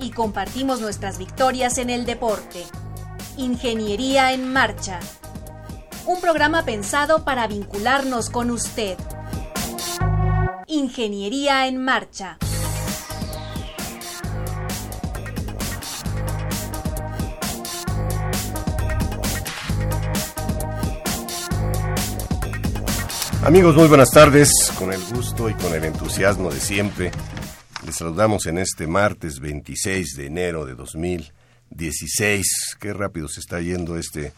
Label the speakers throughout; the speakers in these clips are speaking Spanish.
Speaker 1: y compartimos nuestras victorias en el deporte. Ingeniería en Marcha. Un programa pensado para vincularnos con usted. Ingeniería en Marcha.
Speaker 2: Amigos, muy buenas tardes. Con el gusto y con el entusiasmo de siempre les saludamos en este martes 26 de enero de 2016. Qué rápido se está yendo este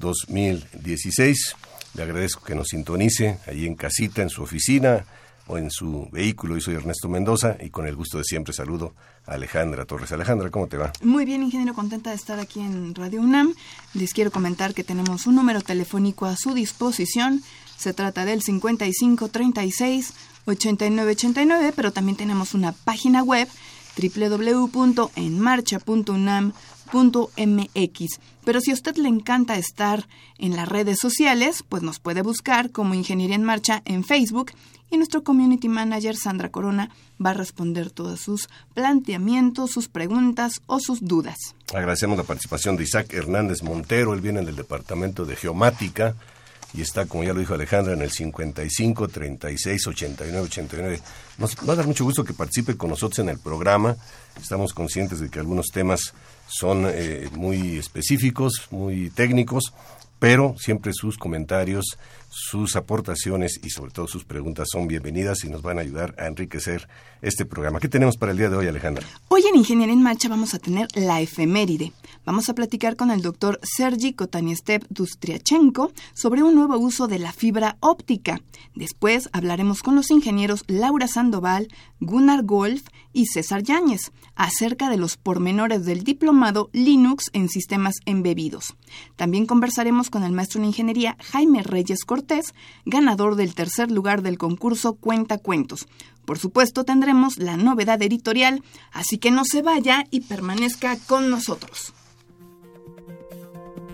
Speaker 2: 2016. Le agradezco que nos sintonice allí en casita, en su oficina o en su vehículo. Yo soy Ernesto Mendoza y con el gusto de siempre saludo a Alejandra Torres. Alejandra, ¿cómo te va?
Speaker 3: Muy bien, ingeniero, contenta de estar aquí en Radio UNAM. Les quiero comentar que tenemos un número telefónico a su disposición. Se trata del 5536 8989, pero también tenemos una página web www.enmarcha.unam.mx. Pero si a usted le encanta estar en las redes sociales, pues nos puede buscar como Ingeniería en Marcha en Facebook y nuestro Community Manager Sandra Corona va a responder todos sus planteamientos, sus preguntas o sus dudas.
Speaker 2: Agradecemos la participación de Isaac Hernández Montero, él viene del Departamento de Geomática y está, como ya lo dijo Alejandra, en el 55 36 89 89. Nos va a dar mucho gusto que participe con nosotros en el programa. Estamos conscientes de que algunos temas son eh, muy específicos, muy técnicos, pero siempre sus comentarios, sus aportaciones y sobre todo sus preguntas son bienvenidas y nos van a ayudar a enriquecer este programa. ¿Qué tenemos para el día de hoy, Alejandra?
Speaker 3: Hoy en Ingeniería en Marcha vamos a tener la efeméride. Vamos a platicar con el doctor Sergi Kotaniestev Dustriachenko sobre un nuevo uso de la fibra óptica. Después hablaremos con los ingenieros Laura Sandoval, Gunnar Golf y César Yáñez acerca de los pormenores del diplomado Linux en sistemas embebidos. También conversaremos con el maestro en ingeniería Jaime Reyes Cortés, ganador del tercer lugar del concurso Cuenta Cuentos. Por supuesto, tendremos la novedad editorial, así que no se vaya y permanezca con nosotros.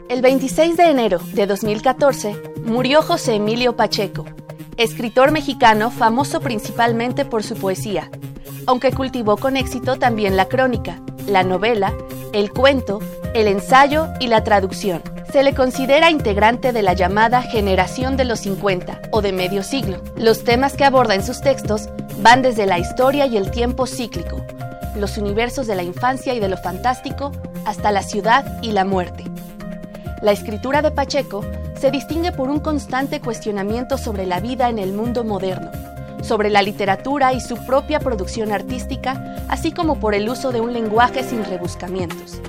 Speaker 1: El 26 de enero de 2014 murió José Emilio Pacheco, escritor mexicano famoso principalmente por su poesía, aunque cultivó con éxito también la crónica, la novela, el cuento, el ensayo y la traducción. Se le considera integrante de la llamada generación de los 50 o de medio siglo. Los temas que aborda en sus textos van desde la historia y el tiempo cíclico, los universos de la infancia y de lo fantástico, hasta la ciudad y la muerte. La escritura de Pacheco se distingue por un constante cuestionamiento sobre la vida en el mundo moderno, sobre la literatura y su propia producción artística, así como por el uso de un lenguaje sin rebuscamientos.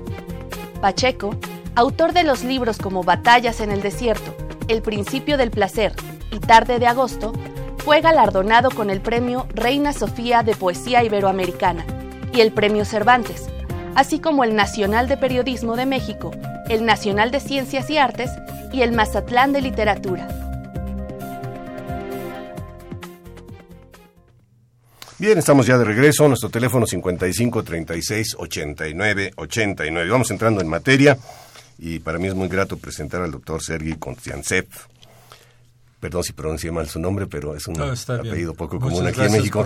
Speaker 1: Pacheco, autor de los libros como Batallas en el Desierto, El Principio del Placer y Tarde de Agosto, fue galardonado con el Premio Reina Sofía de Poesía Iberoamericana y el Premio Cervantes, así como el Nacional de Periodismo de México, el Nacional de Ciencias y Artes y el Mazatlán de Literatura.
Speaker 2: Bien, estamos ya de regreso. Nuestro teléfono 55 36 89 89. Vamos entrando en materia y para mí es muy grato presentar al doctor Sergi Konstiantsev. Perdón si pronuncié mal su nombre, pero es un apellido poco común aquí en México.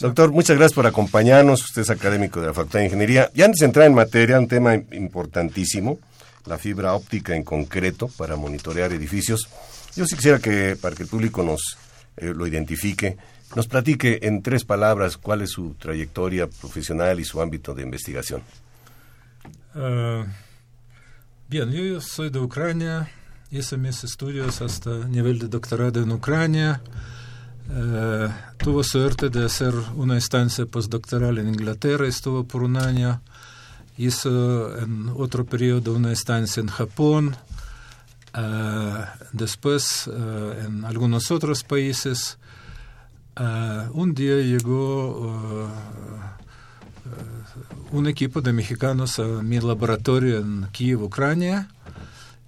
Speaker 2: Doctor, muchas gracias por acompañarnos. Usted es académico de la Facultad de Ingeniería. Y antes de entrar en materia, un tema importantísimo, la fibra óptica en concreto para monitorear edificios. Yo sí quisiera que, para que el público nos eh, lo identifique, nos platique en tres palabras cuál es su trayectoria profesional y su ámbito de investigación.
Speaker 4: Uh, bien, yo soy de Ucrania, hice mis estudios hasta nivel de doctorado en Ucrania. Uh, tuve suerte de hacer una estancia postdoctoral en Inglaterra, estuvo por un año. Hizo en otro periodo una estancia en Japón. Uh, después en algunos otros países. Un día llegó un equipo de mexicanos a mi laboratorio en Kiev, Ucrania,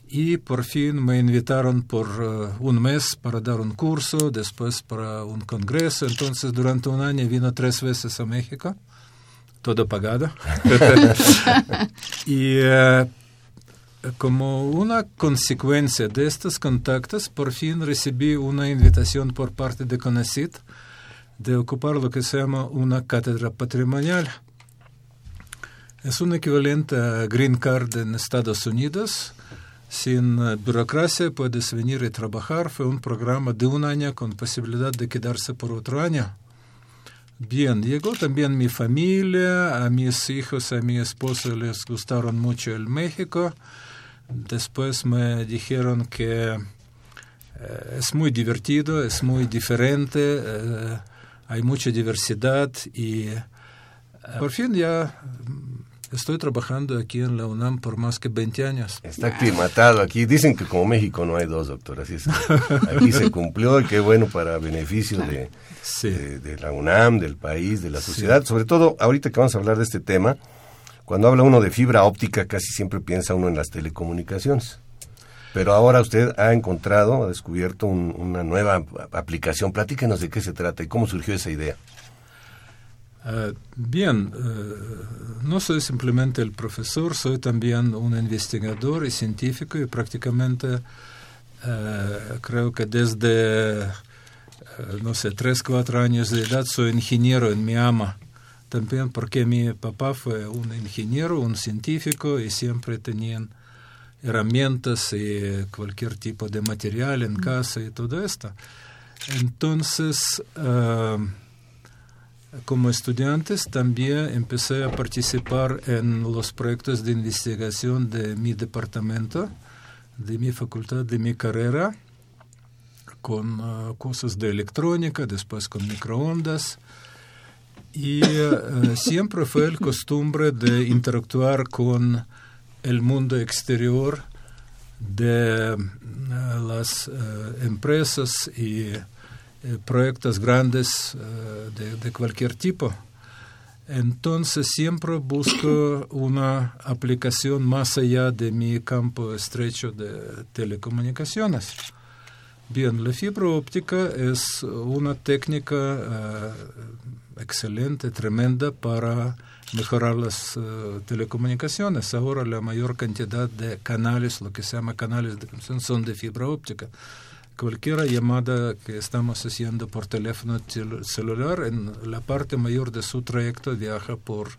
Speaker 4: y por fin me invitaron por uh, un mes para dar un curso, después para un congreso. Entonces, durante un año vino tres veces a México, todo pagado. y como una consecuencia de estos contactos, por fin recibí una invitación por parte de CONACYT de ocupar lo que se llama una cátedra patrimonial. Es un equivalente a Green Card en Estados Unidos. Sin eh, burocracia puedes venir y trabajar. Fue un programa de un año con posibilidad de quedarse por otro año. Bien, llegó también mi familia, a mis hijos, a mi esposo les gustaron mucho el México. Después me dijeron que eh, es muy divertido, es muy diferente, eh, hay mucha diversidad y eh, por fin ya estoy trabajando aquí en la UNAM por más que 20 años.
Speaker 2: Está aclimatado aquí. Dicen que como México no hay dos, doctor. Así es. Aquí se cumplió y qué bueno para beneficio de, de, la UNAM, del país, de la sociedad. Sobre todo, ahorita que vamos a hablar de este tema, cuando habla uno de fibra óptica, casi siempre piensa uno en las telecomunicaciones. Pero ahora usted ha encontrado, ha descubierto una nueva aplicación. Platíquenos de qué se trata y cómo surgió esa idea.
Speaker 4: Ah, bien, eh, no soy simplemente el profesor, soy también un investigador y científico y prácticamente eh, creo que desde, eh, no sé, tres, cuatro años de edad soy ingeniero en mi ama también porque mi papá fue un ingeniero, un científico y siempre tenían herramientas y cualquier tipo de material en casa y todo esto. Entonces, ah, como estudiantes también empecé a participar en los proyectos de investigación de mi departamento, de mi facultad, de mi carrera, con ah, cosas de electrónica, después con microondas, y eh, siempre fue el costumbre de interactuar con el mundo exterior de eh, las eh, empresas y proyectos grandes de, de, cualquier tipo. Entonces siempre busco una aplicación más allá de mi campo estrecho de telecomunicaciones. Bien, la fibra óptica es una técnica excelente, tremenda para mejorar las eh, telecomunicaciones. Ahora la mayor cantidad de canales, lo que se llama canales de comunicación, son de fibra óptica. Cualquier llamada que estamos haciendo por teléfono celular, en la parte mayor de su trayecto viaja por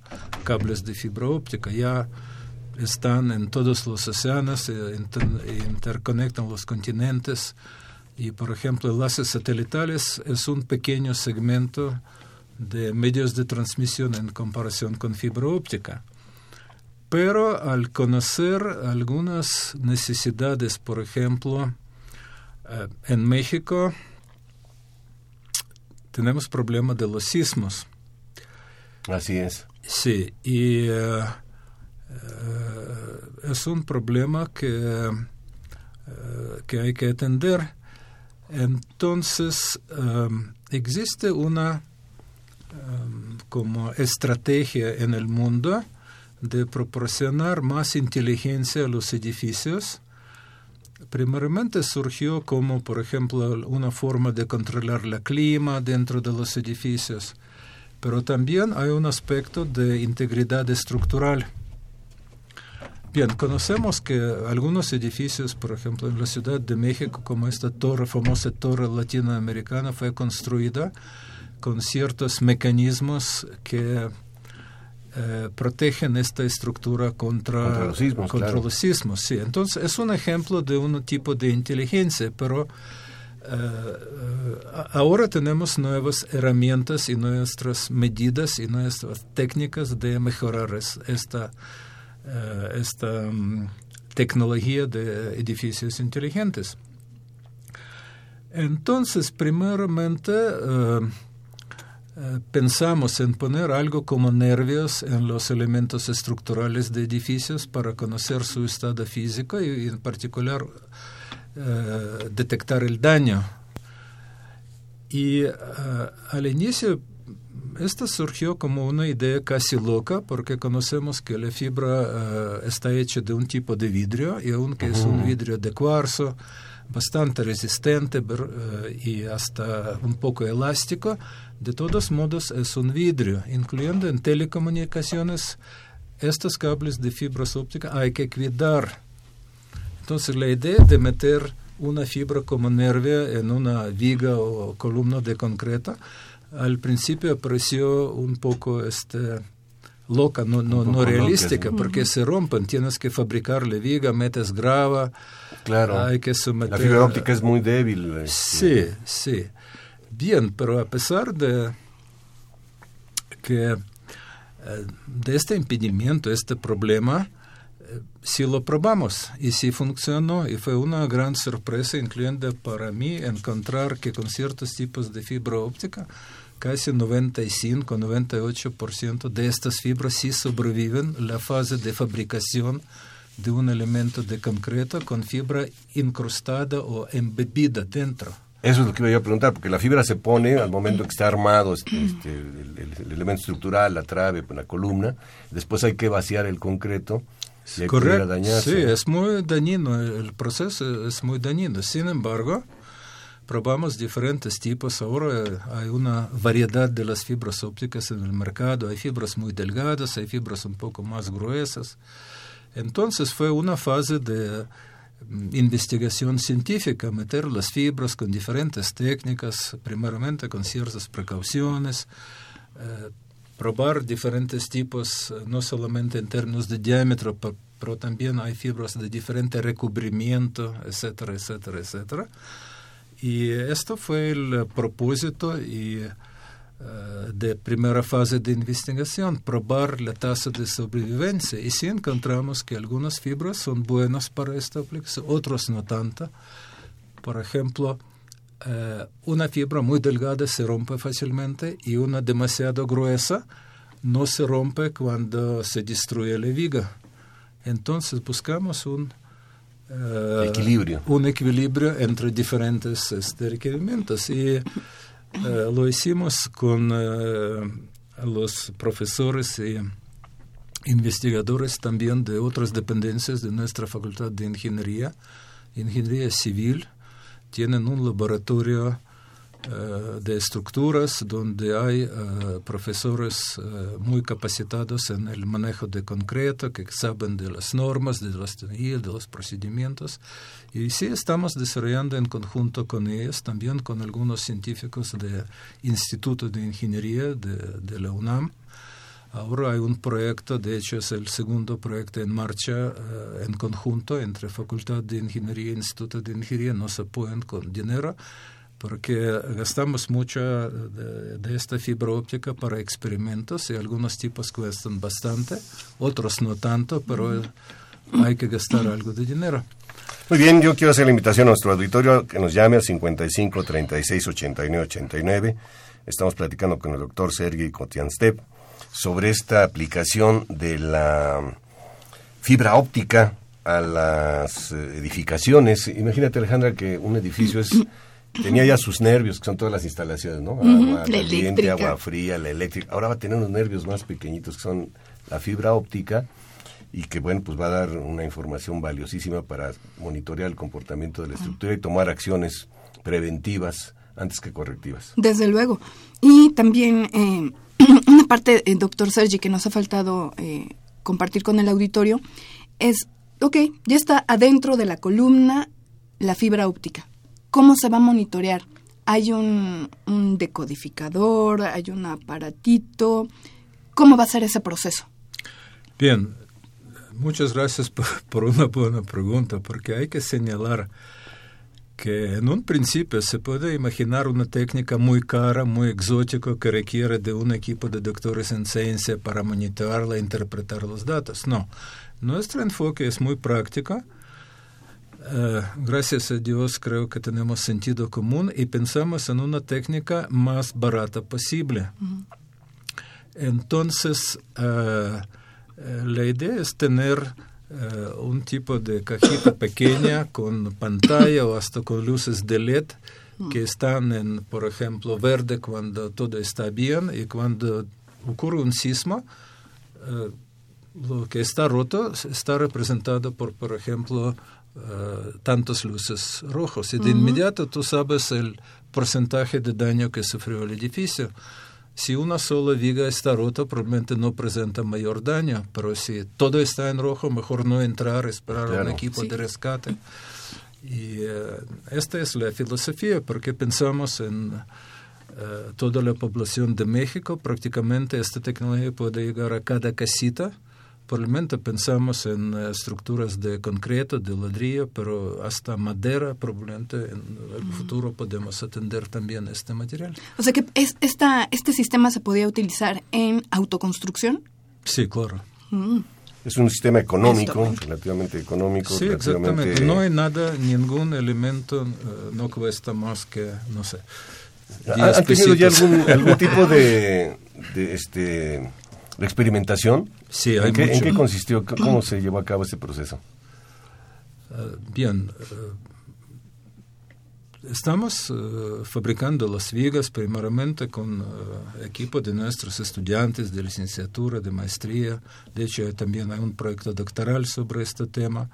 Speaker 4: cables de fibra óptica. Ya están en todos los océanos, e interconectan los continentes. Y, por ejemplo, enlaces satelitales es un pequeño segmento de medios de transmisión en comparación con fibra óptica. Pero al conocer algunas necesidades, por ejemplo, eh, en México tenemos problema de los sismos.
Speaker 2: Así es.
Speaker 4: Sí, y eh, eh, es un problema que, que hay que atender. Entonces, existe una Em, como estrategia en el mundo de proporcionar más inteligencia a los edificios. Primeramente surgió como, por ejemplo, una forma de controlar el clima dentro de los edificios, pero también hay un aspecto de integridad estructural. Bien, conocemos que algunos edificios, por ejemplo, en la Ciudad de México, como esta torre, famosa torre latinoamericana, fue construida con ciertos mecanismos que eh, protegen esta estructura contra, los sismos. Sí. Entonces, es un ejemplo de un tipo de inteligencia, pero eh, ahora tenemos nuevas herramientas y nuestras medidas y nuestras técnicas de mejorar esta, eh, esta mm, tecnología de edificios inteligentes. Entonces, primeramente, eh, pensamos en poner algo como nervios en los elementos estructurales de edificios para conocer su estado físico y, en particular eh, detectar el daño. Y eh, al inicio esta surgió como una idea casi loca porque conocemos que la fibra eh, está hecha de un tipo de vidrio y aunque es un vidrio de cuarzo bastante resistente eh, y hasta un poco elástico, de todos modos es un vidrio, incluyendo en telecomunicaciones estos cables de fibras ópticas hay que cuidar. Entonces la idea de meter una fibra como nervio en una viga o columna de concreto al principio pareció un poco este, loca, no, no, no realística, porque se rompen, tienes que fabricar la viga, metes grava,
Speaker 2: claro.
Speaker 4: hay que someter...
Speaker 2: La fibra óptica es muy débil.
Speaker 4: Este. Sí, sí. Bien, pero a pesar de que eh, de este impedimento, este problema, eh, si lo probamos y si funcionó y fue una gran sorpresa, incluyendo para mí encontrar que con ciertos tipos de fibra óptica casi 95-98% de estas fibras sí sobreviven la fase de fabricación de un elemento de concreto con fibra incrustada o embebida dentro.
Speaker 2: Eso es lo que iba a preguntar, porque la fibra se pone al momento que está armado este, este el, elemento estructural, la trave, la columna, después hay que vaciar el concreto y
Speaker 4: Correcto. Sí, es muy dañino, el proceso es muy dañino. Sin embargo, probamos diferentes tipos. Ahora hay una variedad de las fibras ópticas en el mercado. Hay fibras muy delgadas, hay fibras un poco más gruesas. Entonces fue una fase de mm, investigación científica, meter las fibras con diferentes técnicas, primeramente con ciertas precauciones, eh, probar diferentes tipos, eh, no solamente en términos de diámetro, pero también hay fibras de diferente recubrimiento, etcétera, etcétera, etcétera. Y esto fue el propósito y, eh, de primera fase de investigación, probar la tasa de sobrevivencia. Y si encontramos que algunas fibras son buenas para esta aplicación, otras no tanto. Por ejemplo, eh, una fibra muy delgada se rompe fácilmente y una demasiado gruesa no se rompe cuando se destruye la viga. Entonces buscamos un
Speaker 2: Uh, equilibrio.
Speaker 4: un equilibrio entre diferentes este, requerimientos. Y uh, lo hicimos con uh, los profesores y investigadores también de otras dependencias de nuestra Facultad de Ingeniería, Ingeniería Civil. Tienen un laboratorio eh, de estructuras donde hay eh, profesores eh, muy capacitados en el manejo de concreto, que saben de las normas, de las teorías, de los procedimientos. Y sí estamos desarrollando en conjunto con ellos, también con algunos científicos del Instituto de Ingeniería de, de la UNAM. Ahora hay un proyecto, de hecho es el segundo proyecto en marcha en conjunto entre Facultad de Ingeniería e Instituto de Ingeniería, nos apoyan con dinero porque gastamos mucho de, esta fibra óptica para experimentos y algunos tipos cuestan bastante, otros no tanto, pero hay que gastar algo de dinero.
Speaker 2: Muy bien, yo quiero hacer la invitación a nuestro auditorio que nos llame al 55 36 89 89. Estamos platicando con el doctor Sergei Kotianstev sobre esta aplicación de la fibra óptica a las edificaciones. Imagínate, Alejandra, que un edificio es tenía ya sus nervios, que son todas las instalaciones, ¿no? Agua caliente, agua fría, la eléctrica. Ahora va a tener unos nervios más pequeñitos, que son la fibra óptica, y que, bueno, pues va a dar una información valiosísima para monitorear el comportamiento de la estructura y tomar acciones preventivas antes que correctivas.
Speaker 3: Desde luego. Y también eh, una parte, eh, doctor Sergi, que nos ha faltado eh, compartir con el auditorio, es, ok, ya está adentro de la columna la fibra óptica ¿Cómo se va a monitorear? ¿Hay un, decodificador? ¿Hay un aparatito? ¿Cómo va a ser ese proceso?
Speaker 4: Bien, muchas gracias por, una buena pregunta, porque hay que señalar que en un principio se puede imaginar una técnica muy cara, muy exótica, que requiere de un equipo de doctores en ciencia para monitorearla e interpretar los datos. No, nuestro enfoque es muy práctico gracias a Dios creo que tenemos sentido común y pensamos en una técnica más barata posible. Entonces, eh, eh, la idea es tener un tipo de cajita pequeña con pantalla o hasta con luces de LED que están en, por ejemplo, verde cuando todo está bien y cuando ocurre un sismo, eh, lo que está roto está representado por, por ejemplo, uh, tantas luces rojos. Y de inmediato tú sabes el porcentaje de daño que sufrió el edificio. Si una sola viga está rota, probablemente no presenta mayor daño, pero si todo está en rojo, mejor no entrar, esperar a un equipo de rescate. Y uh, esta es la filosofía, porque pensamos en uh, toda la población de México, prácticamente esta tecnología puede llegar a cada casita, Probablemente pensamos en eh, estructuras de concreto, de ladrillo, pero hasta madera, probablemente en el futuro podemos atender también este material.
Speaker 3: O sea que es, esta, este sistema se podía utilizar en autoconstrucción.
Speaker 4: Sí, claro.
Speaker 2: Mm. Es un sistema económico, relativamente económico.
Speaker 4: Sí, exactamente. No hay nada, ningún elemento uh, no cuesta más que, no sé.
Speaker 2: ¿Han tenido ya algún, algún tipo de, de este ¿La experimentación?
Speaker 4: Sí, hay
Speaker 2: ¿En, qué, ¿En qué consistió? ¿Cómo se llevó a cabo ese proceso?
Speaker 4: Uh, bien, uh, estamos uh, fabricando las vigas primeramente con equipo de nuestros estudiantes de licenciatura, de maestría. De hecho, también hay un proyecto doctoral sobre este tema.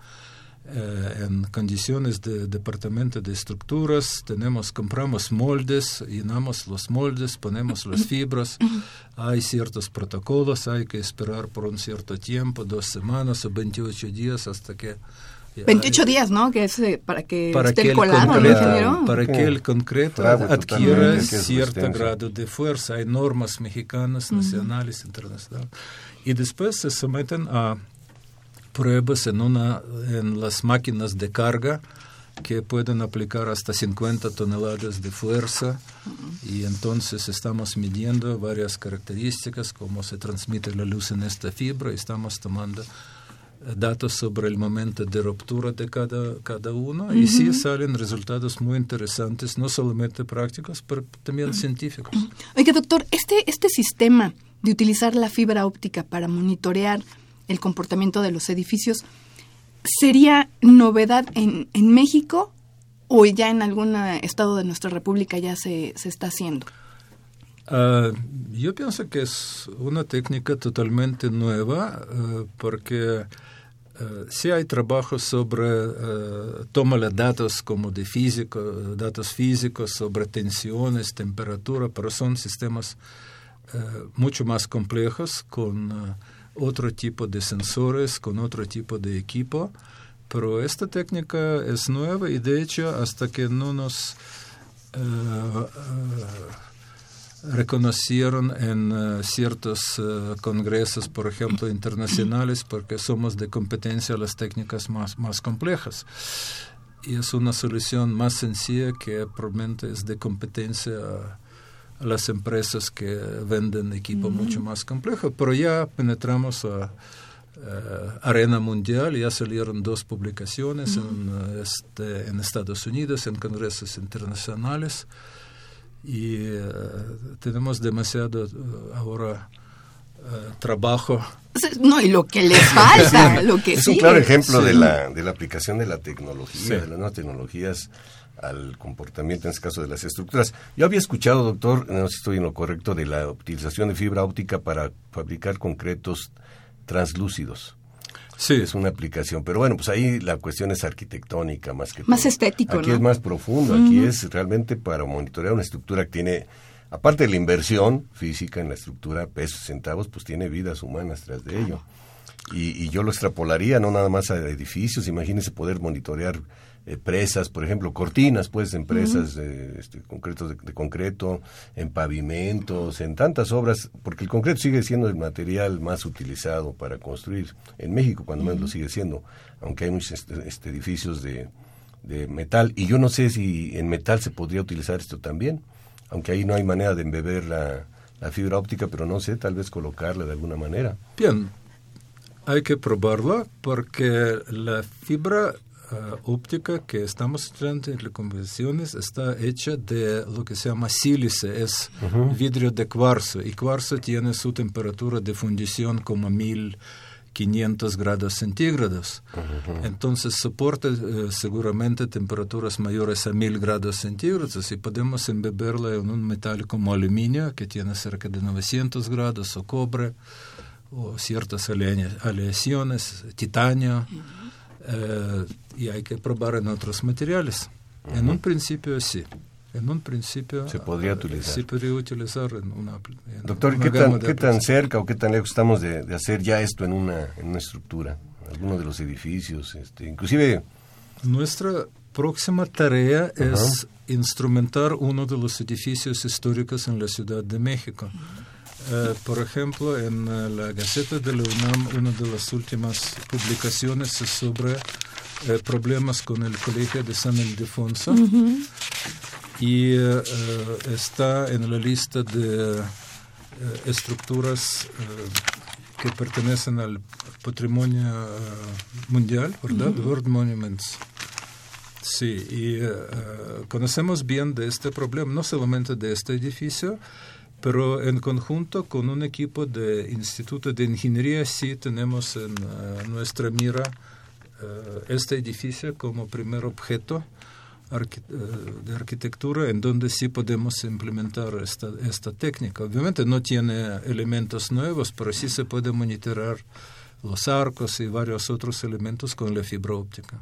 Speaker 4: Eh, en condiciones de departamento de estructuras, tenemos, compramos moldes, llenamos los moldes, ponemos las fibras, hay ciertos protocolos, hay que esperar por un cierto tiempo, dos semanas o 28 días hasta que
Speaker 3: 28 días, ¿no? Que es eh, para que esté colado,
Speaker 4: concreto, Para que el concreto adquiera cierto grado de fuerza. Hay normas mexicanas, nacionales, internacionales. Y después se someten a pruebas en, una, en las máquinas de carga que pueden aplicar hasta 50 toneladas de fuerza. Y entonces estamos midiendo varias características, cómo se transmite la luz en esta fibra, y estamos tomando eh, datos sobre el momento de ruptura de cada, cada uno. Y sí salen resultados muy interesantes, no solamente prácticos, pero también científicos.
Speaker 3: Oiga, doctor, este, este sistema de utilizar la fibra óptica para monitorear el comportamiento de los edificios, ¿sería novedad en, en México o ya en algún estado de nuestra república ya se, se está haciendo?
Speaker 4: Uh, yo pienso que es una técnica totalmente nueva uh, porque uh, sí hay trabajos sobre toma de datos como de físico, datos físicos sobre tensiones, temperatura, pero son sistemas mucho más complejos con otro tipo de sensores, con otro tipo de equipo, pero esta técnica es nueva y de hecho hasta que no nos eh, eh, reconocieron en eh, ciertos congresos, por ejemplo, internacionales, porque somos de competencia las técnicas más, más complejas. Y es una solución más sencilla que probablemente es de competencia las empresas que venden equipo mucho más complejo, pero ya penetramos a, arena mundial, ya salieron dos publicaciones en, este, en Estados Unidos, en congresos internacionales, y eh, tenemos demasiado eh, ahora eh, trabajo.
Speaker 3: No, y lo que les falta, lo que
Speaker 2: Es un claro ejemplo de, la, de la aplicación de la tecnología, de las nuevas tecnologías al comportamiento, en este caso de las estructuras. Yo había escuchado, doctor, no sé si estoy en lo correcto, de la utilización de fibra óptica para fabricar concretos translúcidos.
Speaker 4: Sí.
Speaker 2: Es una aplicación, pero bueno, pues ahí la cuestión es arquitectónica más que
Speaker 3: Más estético,
Speaker 2: Aquí es más profundo, aquí es realmente para monitorear una estructura que tiene, aparte de la inversión física en la estructura, pesos, centavos, pues tiene vidas humanas tras de ello. Y, y yo lo extrapolaría no nada más a edificios, imagínese poder monitorear eh, presas, por ejemplo, cortinas, pues, en presas este, concretos de, concreto, en pavimentos, en tantas obras, porque el concreto sigue siendo el material más utilizado para construir. En México, cuando menos lo sigue siendo, aunque hay muchos este, este, edificios de, de metal. Y yo no sé si en metal se podría utilizar esto también, aunque ahí no hay manera de embeber la, la fibra óptica, pero no sé, tal vez colocarla de alguna manera.
Speaker 4: Bien, hay que probarla porque la fibra óptica que estamos estudiando en las convenciones está hecha de lo que se llama sílice, es vidrio de cuarzo, y cuarzo tiene su temperatura de fundición como mil 500 grados centígrados. Entonces soporta eh, seguramente temperaturas mayores a 1000 grados centígrados y podemos embeberla en un metal como aluminio que tiene cerca de 900 grados o cobre o ciertas aleaciones, titanio, eh, y hay que probar en otros materiales. En un principio sí. En un principio
Speaker 2: se podría utilizar.
Speaker 4: Se podría utilizar en una.
Speaker 2: Doctor, ¿qué, tan, ¿qué tan cerca o qué tan lejos estamos de, de, hacer ya esto en una, en una estructura? Algunos de los edificios, este, inclusive.
Speaker 4: Nuestra próxima tarea es instrumentar uno de los edificios históricos en la Ciudad de México. Uh, por ejemplo, en uh, la Gaceta de la UNAM, una de las últimas publicaciones es sobre uh, problemas con el Colegio de San Ildefonso. Uh -huh y está en la lista de estructuras que pertenecen al patrimonio mundial, ¿verdad? -huh. World Monuments. Sí, y conocemos bien de este problema, no solamente de este edificio, pero en conjunto con un equipo de Instituto de Ingeniería sí tenemos en nuestra mira este edificio como primer objeto de arquitectura en donde sí podemos implementar esta, esta técnica. Obviamente no tiene elementos nuevos, pero sí se puede monitorar los arcos y varios otros elementos con la fibra óptica.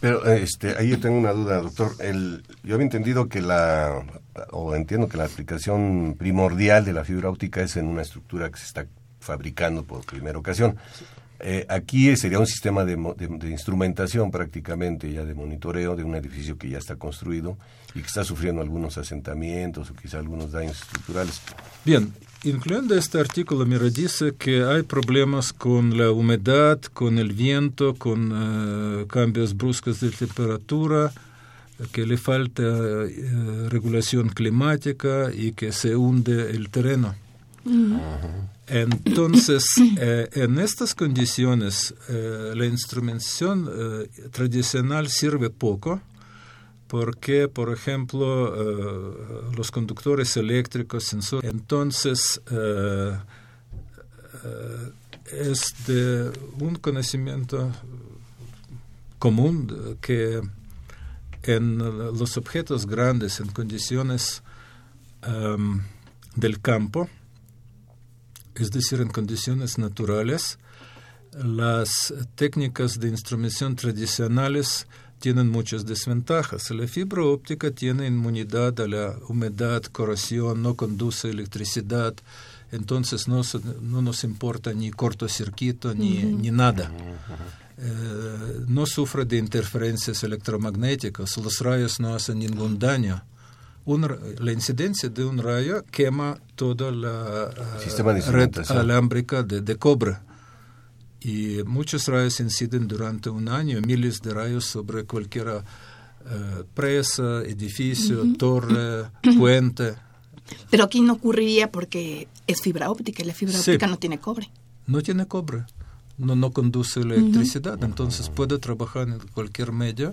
Speaker 2: Pero este, ahí yo tengo una duda, doctor. El, yo había entendido que la, o entiendo que la aplicación primordial de la fibra óptica es en una estructura que se está fabricando por primera ocasión. Eh, aquí sería un sistema de, de, instrumentación prácticamente, ya de monitoreo de un edificio que ya está construido y que está sufriendo algunos asentamientos o quizá algunos daños estructurales.
Speaker 4: Bien, incluyendo este artículo, mira, dice que hay problemas con la humedad, con el viento, con uh, cambios bruscos de temperatura, que le falta uh, regulación climática y que se hunde el terreno. Mm. Entonces, eh, en estas condiciones, eh, la instrumentación eh, tradicional sirve poco porque, por ejemplo, eh, los conductores eléctricos, entonces eh, eh, es de un conocimiento común que en los objetos grandes, en condiciones um, del campo, es decir, en condiciones naturales, las técnicas de instrumentación tradicionales tienen muchas desventajas. La fibra óptica tiene inmunidad a la humedad, corrosión, no conduce electricidad, entonces no, no nos importa ni cortocircuito ni, uh -huh. ni nada. Eh, no sufre de interferencias electromagnéticas, los rayos no hacen ningún daño un, la incidencia de un rayo quema toda la uh, red alámbrica de, de, cobre. Y muchos rayos inciden durante un año, miles de rayos sobre cualquier uh, presa, edificio, uh -huh. torre, puente.
Speaker 3: Pero aquí no ocurriría porque es fibra óptica y la fibra sí. óptica no tiene cobre.
Speaker 4: No tiene cobre, no, no conduce electricidad, -huh. entonces puede trabajar en cualquier medio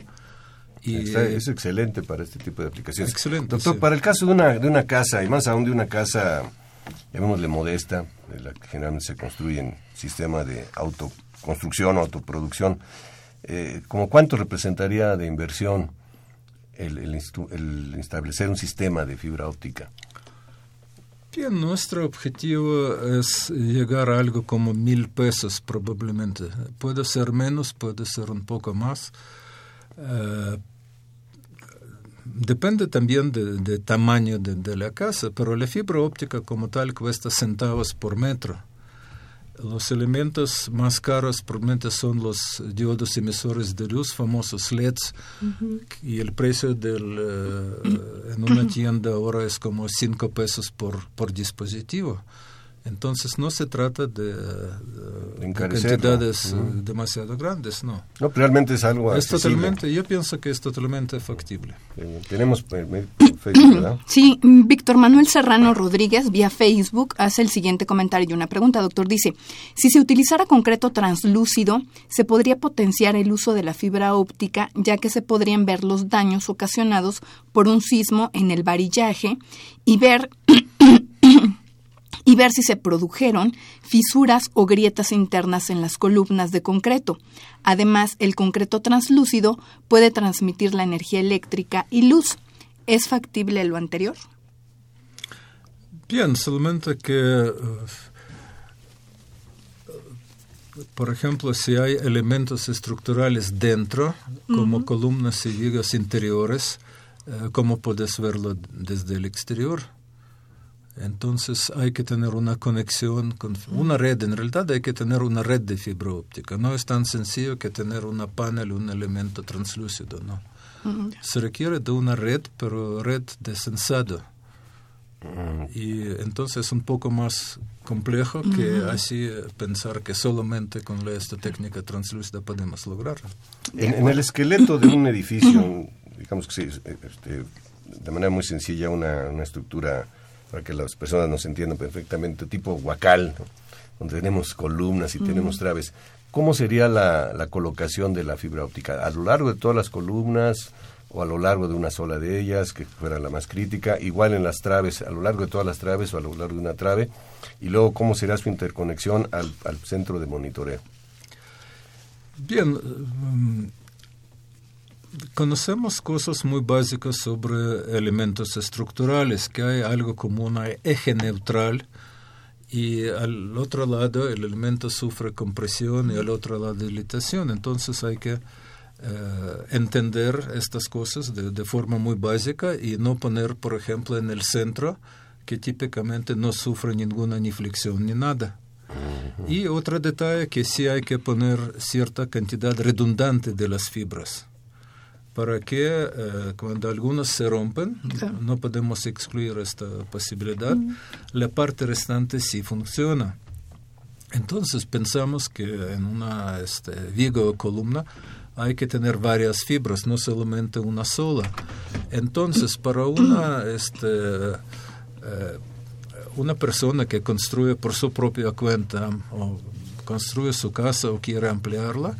Speaker 2: y, Está, es excelente para este tipo de aplicaciones.
Speaker 4: Excelente.
Speaker 2: Doctor,
Speaker 4: sí.
Speaker 2: para el caso de una, de una casa, y más aún de una casa, llamémosle modesta, de la que generalmente se construye en sistema de autoconstrucción o autoproducción, eh, ¿como cuánto representaría de inversión el, el, el establecer un sistema de fibra óptica?
Speaker 4: Bien, nuestro objetivo es llegar a algo como mil pesos probablemente. Puede ser menos, puede ser un poco más. Uh, depende también del de tamaño de, la casa, pero la fibra óptica como tal cuesta centavos por metro. Los elementos más caros probablemente son los diodos emisores de luz, famosos LEDs, uh -huh. y el precio del, uh, en una tienda ahora es como 5 pesos por, por dispositivo. Entonces no se trata de, de cantidades uh -huh. demasiado grandes, no.
Speaker 2: No, realmente es algo
Speaker 4: Es totalmente, yo pienso que es totalmente factible.
Speaker 2: Eh, tenemos Facebook, ¿verdad?
Speaker 3: Sí, Víctor Manuel Serrano Rodríguez vía Facebook hace el siguiente comentario y una pregunta, doctor. Dice, si se utilizara concreto translúcido, ¿se podría potenciar el uso de la fibra óptica ya que se podrían ver los daños ocasionados por un sismo en el varillaje y ver y ver si se produjeron fisuras o grietas internas en las columnas de concreto. Además, el concreto translúcido puede transmitir la energía eléctrica y luz. ¿Es factible lo anterior?
Speaker 4: Bien, solamente que, eh, por ejemplo, si hay elementos estructurales dentro, como columnas y vigas interiores, eh, ¿cómo puedes verlo desde el exterior? Entonces hay que tener una conexión con una red. En realidad hay que tener una red de fibra óptica. No es tan sencillo que tener una panel, un elemento translúcido, ¿no? Se requiere de una red, pero red de sensado. Y entonces es un poco más complejo que así pensar que solamente con esta técnica translúcida podemos lograrlo.
Speaker 2: En, el esqueleto de un edificio, digamos que sí, este, de manera muy sencilla, una, una estructura para que las personas nos entiendan perfectamente, tipo huacal, donde tenemos columnas y tenemos traves. ¿Cómo sería la, la, colocación de la fibra óptica? ¿A lo largo de todas las columnas o a lo largo de una sola de ellas, que fuera la más crítica? Igual en las traves, a lo largo de todas las traves o a lo largo de una trave. Y luego, ¿cómo será su interconexión al, al centro de monitoreo?
Speaker 4: Bien, conocemos cosas muy básicas sobre elementos estructurales, que hay algo como un eje neutral y al otro lado el elemento sufre compresión y al otro lado dilatación. Entonces hay que eh, entender estas cosas de, de, forma muy básica y no poner, por ejemplo, en el centro que típicamente no sufre ninguna ni flexión ni nada. Y otro detalle que sí hay que poner cierta cantidad redundante de las fibras para que eh, cuando algunos se rompen, no podemos excluir esta posibilidad, la parte restante sí funciona. Entonces pensamos que en una este, viga o columna hay que tener varias fibras, no solamente una sola. Entonces, para una, este, eh, una persona que construye por su propia cuenta o construye su casa o quiere ampliarla,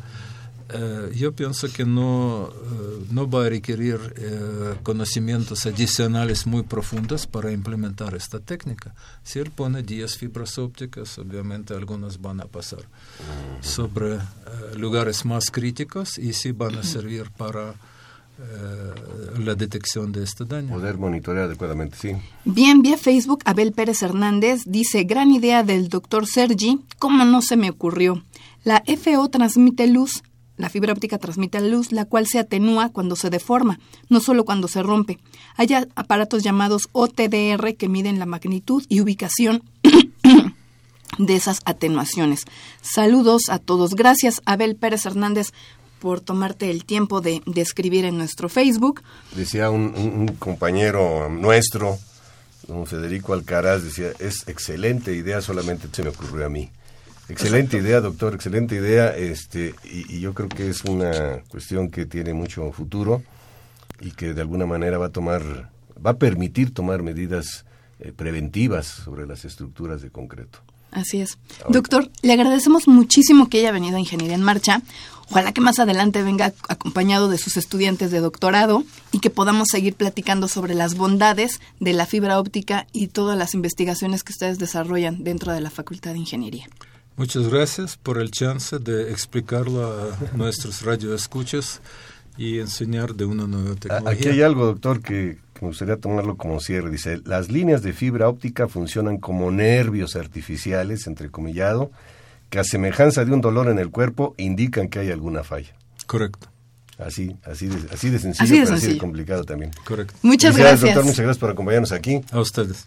Speaker 4: eh, yo pienso que no, eh, no va a requerir eh, conocimientos adicionales muy profundos para implementar esta técnica. Si él pone 10 fibras ópticas, obviamente algunas van a pasar sobre lugares más críticos y sí van a servir para la detección de este daño.
Speaker 2: Poder monitorear adecuadamente, sí.
Speaker 3: Bien, vía Facebook, Abel Pérez Hernández dice, gran idea del doctor Sergi, ¿cómo no se me ocurrió? La FO transmite luz, la fibra óptica transmite luz, la cual se atenúa cuando se deforma, no solo cuando se rompe. Hay aparatos llamados OTDR que miden la magnitud y ubicación de esas atenuaciones. Saludos a todos. Gracias, Abel Pérez Hernández, por tomarte el tiempo de, escribir en nuestro Facebook.
Speaker 2: Decía un, un compañero nuestro, don Federico Alcaraz, decía, es excelente idea, solamente se me ocurrió a mí. Excelente idea, doctor, excelente idea. Este, y, yo creo que es una cuestión que tiene mucho futuro y que de alguna manera va a tomar, va a permitir tomar medidas eh, preventivas sobre las estructuras de concreto.
Speaker 3: Así es. Doctor, le agradecemos muchísimo que haya venido a Ingeniería en Marcha. Ojalá que más adelante venga acompañado de sus estudiantes de doctorado y que podamos seguir platicando sobre las bondades de la fibra óptica y todas las investigaciones que ustedes desarrollan dentro de la Facultad de Ingeniería.
Speaker 4: Muchas gracias por el chance de explicarlo a nuestros radioescuchas y enseñar de una nueva tecnología.
Speaker 2: Aquí hay algo, doctor, que, me gustaría tomarlo como cierre. Dice, las líneas de fibra óptica funcionan como nervios artificiales, entrecomillado, que a semejanza de un dolor en el cuerpo indican que hay alguna falla.
Speaker 4: Correcto.
Speaker 2: Así, así de, así de sencillo, pero así de complicado también.
Speaker 4: Correcto.
Speaker 3: Muchas gracias.
Speaker 2: doctor, muchas gracias por acompañarnos aquí.
Speaker 4: A ustedes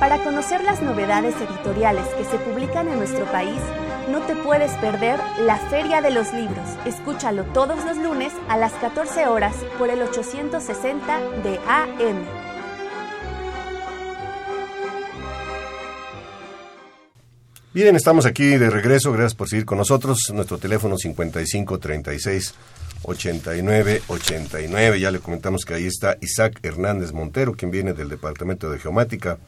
Speaker 1: Para conocer las novedades editoriales que se publican en nuestro país, no te puedes perder la Feria de los Libros. Escúchalo todos los lunes a las 14 horas por el 860 de AM.
Speaker 2: Bien, estamos aquí de regreso. Gracias por seguir con nosotros. Nuestro teléfono 55 36 89 89. Ya le comentamos que ahí está Isaac Hernández Montero, quien viene del Departamento de Geomática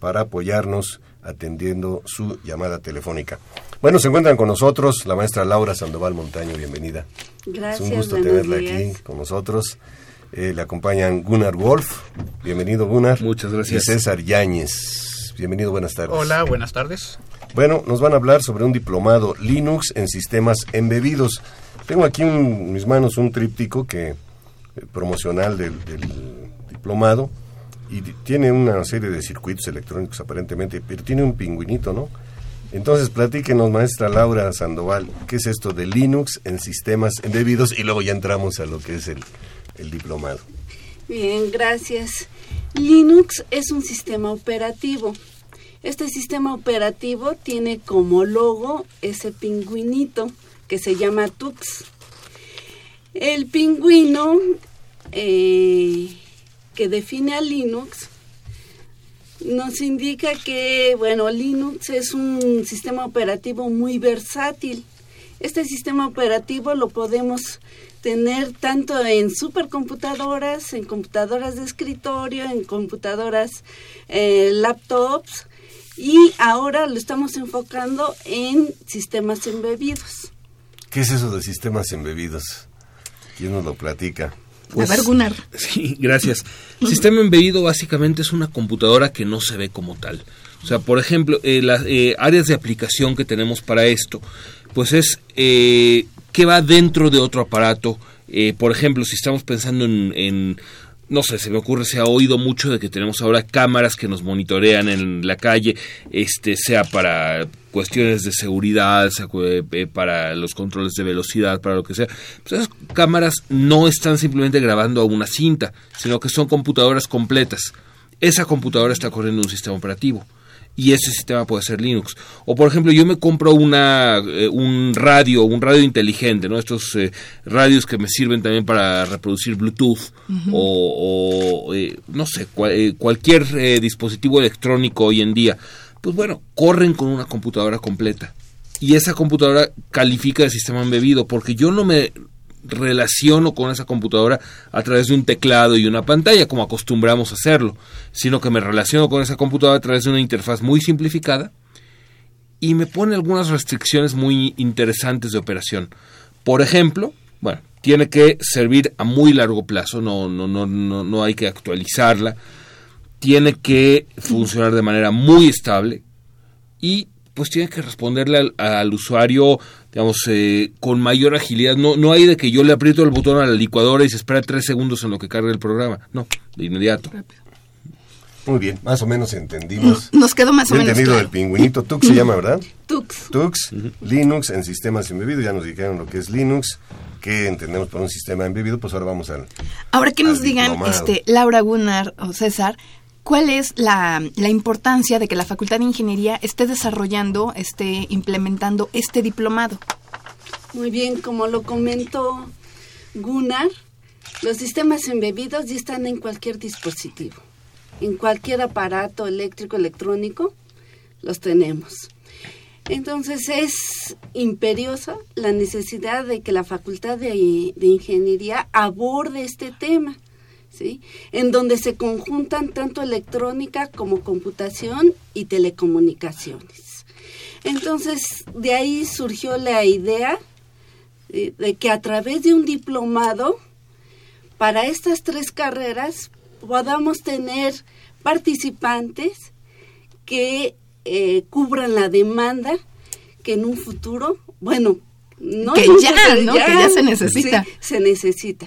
Speaker 2: para apoyarnos atendiendo su llamada telefónica. Bueno, se encuentran con nosotros la maestra Laura Sandoval Montaño, bienvenida.
Speaker 5: Gracias.
Speaker 2: Es un gusto tenerla aquí con nosotros. Eh, le acompañan Gunnar Wolf, bienvenido Gunnar.
Speaker 6: Muchas gracias.
Speaker 2: Y César Yáñez, bienvenido, buenas tardes.
Speaker 7: Hola, buenas tardes.
Speaker 2: Bueno, nos van a hablar sobre un diplomado Linux en sistemas embebidos. Tengo aquí en mis manos un tríptico que eh, promocional del, del diplomado y tiene una serie de circuitos electrónicos aparentemente, pero tiene un pingüinito, ¿no? Entonces, platíquenos, maestra Laura Sandoval, ¿qué es esto de Linux en sistemas embebidos? Y luego ya entramos a lo que es el, el diplomado.
Speaker 5: Bien, gracias. Linux es un sistema operativo. Este sistema operativo tiene como logo ese pingüinito que se llama Tux. El pingüino eh, que define a Linux nos indica que, bueno, Linux es un sistema operativo muy versátil. Este sistema operativo lo podemos tener tanto en supercomputadoras, en computadoras de escritorio, en computadoras eh, laptops y ahora lo estamos enfocando en sistemas embebidos.
Speaker 2: ¿Qué es eso de sistemas embebidos? ¿Quién nos lo platica?
Speaker 3: A ver, Gunnar.
Speaker 6: Sí, gracias. Sistema embebido básicamente es una computadora que no se ve como tal. O sea, por ejemplo, eh, las eh, áreas de aplicación que tenemos para esto, pues es eh, que va dentro de otro aparato. Eh, por ejemplo, si estamos pensando en, en, no sé, se me ocurre, se ha oído mucho de que tenemos ahora cámaras que nos monitorean en la calle, este, sea para cuestiones de seguridad, sea eh, para los controles de velocidad, para lo que sea. Pues esas cámaras no están simplemente grabando a una cinta, sino que son computadoras completas. Esa computadora está corriendo un sistema operativo y ese sistema puede ser Linux. O por ejemplo, yo me compro una eh, un radio, un radio inteligente, ¿no? Estos eh, radios que me sirven también para reproducir Bluetooth o, o eh, no sé, cual- eh, cualquier eh, dispositivo electrónico hoy en día. Pues bueno, corren con una computadora completa. Y esa computadora califica de sistema embebido porque yo no me relaciono con esa computadora a través de un teclado y una pantalla como acostumbramos a hacerlo, sino que me relaciono con esa computadora a través de una interfaz muy simplificada y me pone algunas restricciones muy interesantes de operación. Por ejemplo, bueno, tiene que servir a muy largo plazo, no, no, no, no, no hay que actualizarla, tiene que funcionar de manera muy estable y pues tiene que responderle al, al usuario, digamos, eh, con mayor agilidad. No, no hay de que yo le aprieto el botón a la licuadora y se espera tres segundos en lo que cargue el programa. No, de inmediato.
Speaker 2: Muy bien, más o menos entendimos.
Speaker 3: Nos quedó más o menos
Speaker 2: entendido
Speaker 3: claro.
Speaker 2: el pingüinito. Tux se llama, ¿verdad?
Speaker 5: Tux.
Speaker 2: Tux, Linux en sistemas embebidos. Ya nos dijeron lo que es Linux, que entendemos por un sistema embebido. Pues ahora vamos al...
Speaker 3: Ahora que nos digan, este, Laura Gunnar o César, ¿cuál es la, la importancia de que la Facultad de Ingeniería esté desarrollando, esté implementando este diplomado?
Speaker 5: Muy bien, como lo comentó Gunnar, los sistemas embebidos ya están en cualquier dispositivo, en cualquier aparato eléctrico, electrónico, los tenemos. Entonces es imperiosa la necesidad de que la Facultad de, de Ingeniería aborde este tema, ¿sí? En donde se conjuntan tanto electrónica como computación y telecomunicaciones. Entonces, de ahí surgió la idea eh, de que a través de un diplomado, para estas tres carreras, podamos tener participantes que eh, cubran la demanda que en un futuro, bueno, no
Speaker 3: Que ya,
Speaker 5: futuro,
Speaker 3: ¿no? Que ya se necesita.
Speaker 5: sí, se necesita.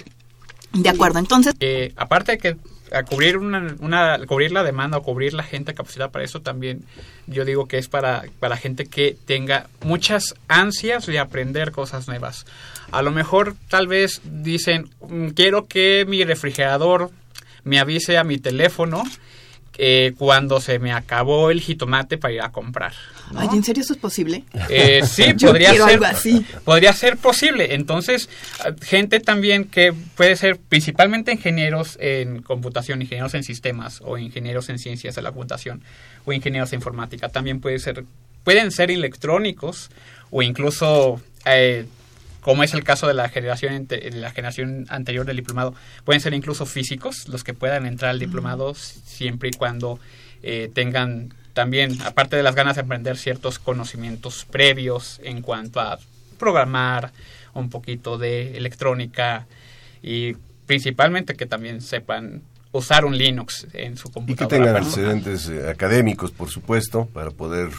Speaker 3: De acuerdo, entonces,
Speaker 7: Eh, aparte de que a cubrir una, una cubrir la demanda o cubrir la gente capacitada para eso también yo digo que es para para gente que tenga muchas ansias de aprender cosas nuevas. A lo mejor tal vez dicen "Mm, quiero que mi refrigerador me avise a mi teléfono eh, cuando se me acabó el jitomate para ir a comprar.
Speaker 3: Ay, ¿en serio eso es posible?
Speaker 7: Eh, sí,
Speaker 3: Yo
Speaker 7: podría ser.
Speaker 3: algo así.
Speaker 7: Podría ser posible. Entonces, ah, gente también que puede ser principalmente ingenieros en computación, ingenieros en sistemas o ingenieros en ciencias de la computación o ingenieros en informática. También puede ser, pueden ser electrónicos o incluso eh, como es el caso de la generación de la generación anterior del diplomado, pueden ser incluso físicos los que puedan entrar al diplomado siempre y cuando eh, tengan también, aparte de las ganas de aprender ciertos conocimientos previos en cuanto a programar, un poquito de electrónica y principalmente que también sepan usar un Linux en su
Speaker 2: Y que
Speaker 7: computadora.
Speaker 2: tengan
Speaker 7: personal.
Speaker 2: antecedentes eh, académicos, por supuesto, para poder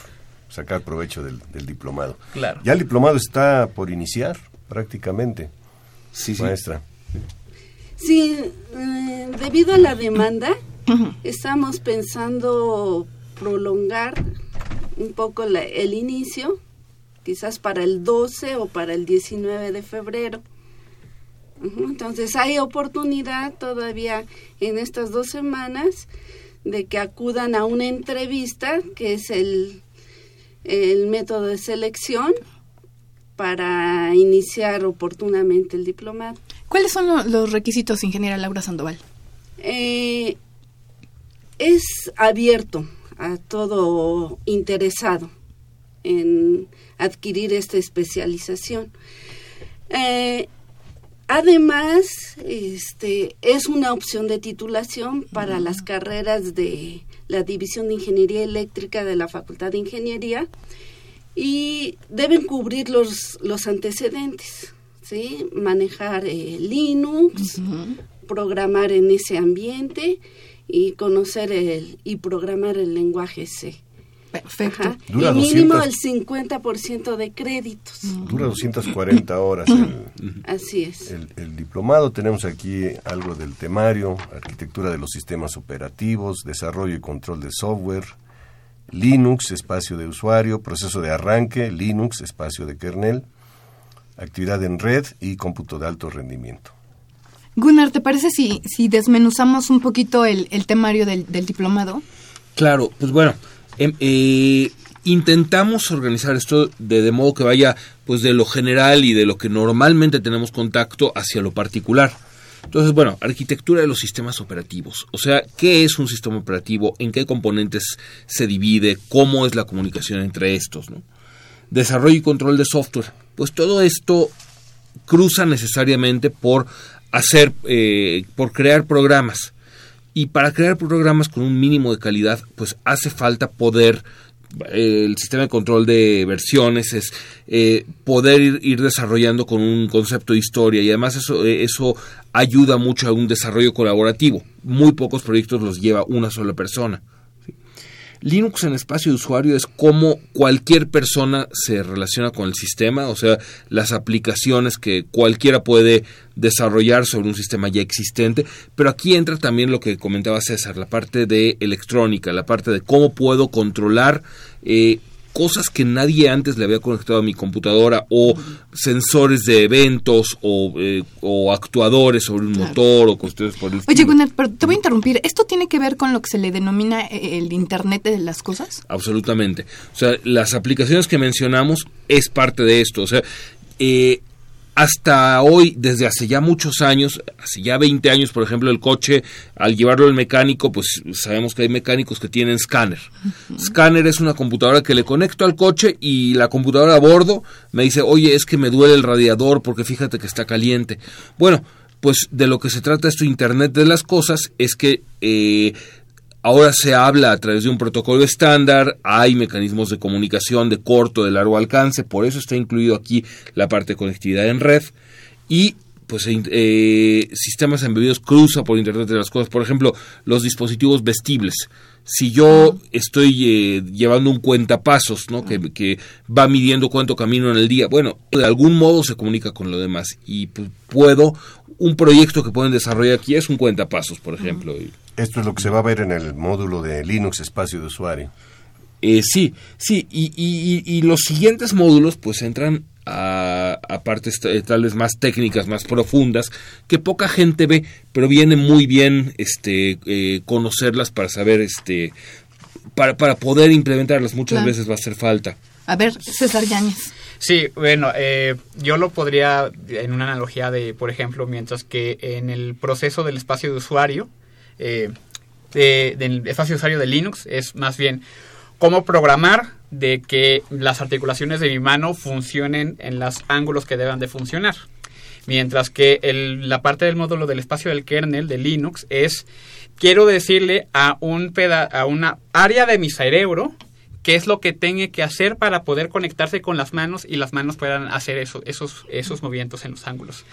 Speaker 2: sacar provecho del, del diplomado.
Speaker 7: Claro.
Speaker 2: Ya el diplomado está por iniciar, prácticamente,
Speaker 6: Sí, sí.
Speaker 2: maestra.
Speaker 5: Sí, eh, debido a la demanda, estamos pensando prolongar un poco la- el inicio, quizás para el 12 o para el 19 de febrero. Entonces hay oportunidad todavía en estas dos semanas de que acudan a una entrevista, que es el, el método de selección, para iniciar oportunamente el diplomado.
Speaker 3: ¿Cuáles son lo- los requisitos, ingeniera Laura Sandoval?
Speaker 5: Eh, es abierto a todo interesado en adquirir esta especialización. Eh, además, este, es una opción de titulación para las carreras de la División de Ingeniería Eléctrica de la Facultad de Ingeniería y deben cubrir los, los antecedentes, ¿sí? Manejar eh, Linux, programar en ese ambiente y conocer el, y programar el lenguaje C.
Speaker 3: Perfecto.
Speaker 2: Dura
Speaker 5: y mínimo
Speaker 2: 200.
Speaker 5: el 50% de créditos.
Speaker 2: Dura 240 horas el,
Speaker 5: Así es.
Speaker 2: el- el diplomado. Tenemos aquí algo del temario, arquitectura de los sistemas operativos, desarrollo y control de software, Linux, espacio de usuario, proceso de arranque, Linux, espacio de kernel, actividad en red y cómputo de alto rendimiento.
Speaker 3: Gunnar, ¿te parece si, si desmenuzamos un poquito el, el temario del, del diplomado?
Speaker 6: Claro, pues bueno, em, eh, intentamos organizar esto de, de modo que vaya pues de lo general y de lo que normalmente tenemos contacto hacia lo particular. Entonces, bueno, arquitectura de los sistemas operativos. O sea, ¿qué es un sistema operativo? ¿En qué componentes se divide? ¿Cómo es la comunicación entre estos? ¿no? Desarrollo y control de software. Pues todo esto cruza necesariamente por hacer, eh, por crear programas. Y para crear programas con un mínimo de calidad, pues hace falta poder, el sistema de control de versiones es eh, poder ir, ir desarrollando con un concepto de historia y además eso, eh, eso ayuda mucho a un desarrollo colaborativo. Muy pocos proyectos los lleva una sola persona. Linux en espacio de usuario es como cualquier persona se relaciona con el sistema, o sea, las aplicaciones que cualquiera puede desarrollar sobre un sistema ya existente, pero aquí entra también lo que comentaba César, la parte de electrónica, la parte de cómo puedo controlar eh, cosas que nadie antes le había conectado a mi computadora o sensores de eventos o, eh, o actuadores sobre un motor o cuestiones por el
Speaker 3: Oye,
Speaker 6: estilo.
Speaker 3: Gunnar, pero te voy a interrumpir. ¿Esto tiene que ver con lo que se le denomina eh, el Internet de las cosas?
Speaker 6: Absolutamente. O sea, las aplicaciones que mencionamos es parte de esto. O sea, eh, hasta hoy, desde hace ya muchos años, hace ya 20 años, por ejemplo, el coche, al llevarlo al mecánico, pues sabemos que hay mecánicos que tienen escáner. Scanner es una computadora que le conecto al coche y la computadora a bordo me dice, oye, es que me duele el radiador porque fíjate que está caliente. Bueno, pues de lo que se trata esto Internet de las cosas es que eh, Ahora se habla a través de un protocolo estándar, hay mecanismos de comunicación de corto, de largo alcance, por eso está incluido aquí la parte de conectividad en red y pues eh, sistemas embebidos cruza por Internet de las cosas, por ejemplo, los dispositivos vestibles. Si yo estoy eh, llevando un cuentapasos, ¿no? Que, que, va midiendo cuánto camino en el día, bueno, de algún modo se comunica con lo demás y pues, puedo, un proyecto que pueden desarrollar aquí es un cuentapasos, por ejemplo.
Speaker 2: Esto es lo que se va a ver en el módulo de Linux espacio de usuario.
Speaker 6: Eh, sí, sí, y, y, y, los siguientes módulos pues entran a, a, partes eh, tal vez más técnicas, más profundas, que poca gente ve, pero viene muy bien este eh, conocerlas para saber este para, para poder implementarlas muchas
Speaker 3: Claro.
Speaker 6: veces va a hacer falta.
Speaker 3: A ver, César Yáñez.
Speaker 7: Sí, bueno, eh, yo lo podría en una analogía de, por ejemplo, mientras que en el proceso del espacio de usuario, eh, de- del espacio usuario de Linux, es más bien cómo programar de que las articulaciones de mi mano funcionen en los ángulos que deban de funcionar. Mientras que la parte del módulo del espacio del kernel de Linux es, quiero decirle a, un peda- a una área de mi cerebro qué es lo que tiene que hacer para poder conectarse con las manos y las manos puedan hacer eso- esos, esos movimientos en los ángulos.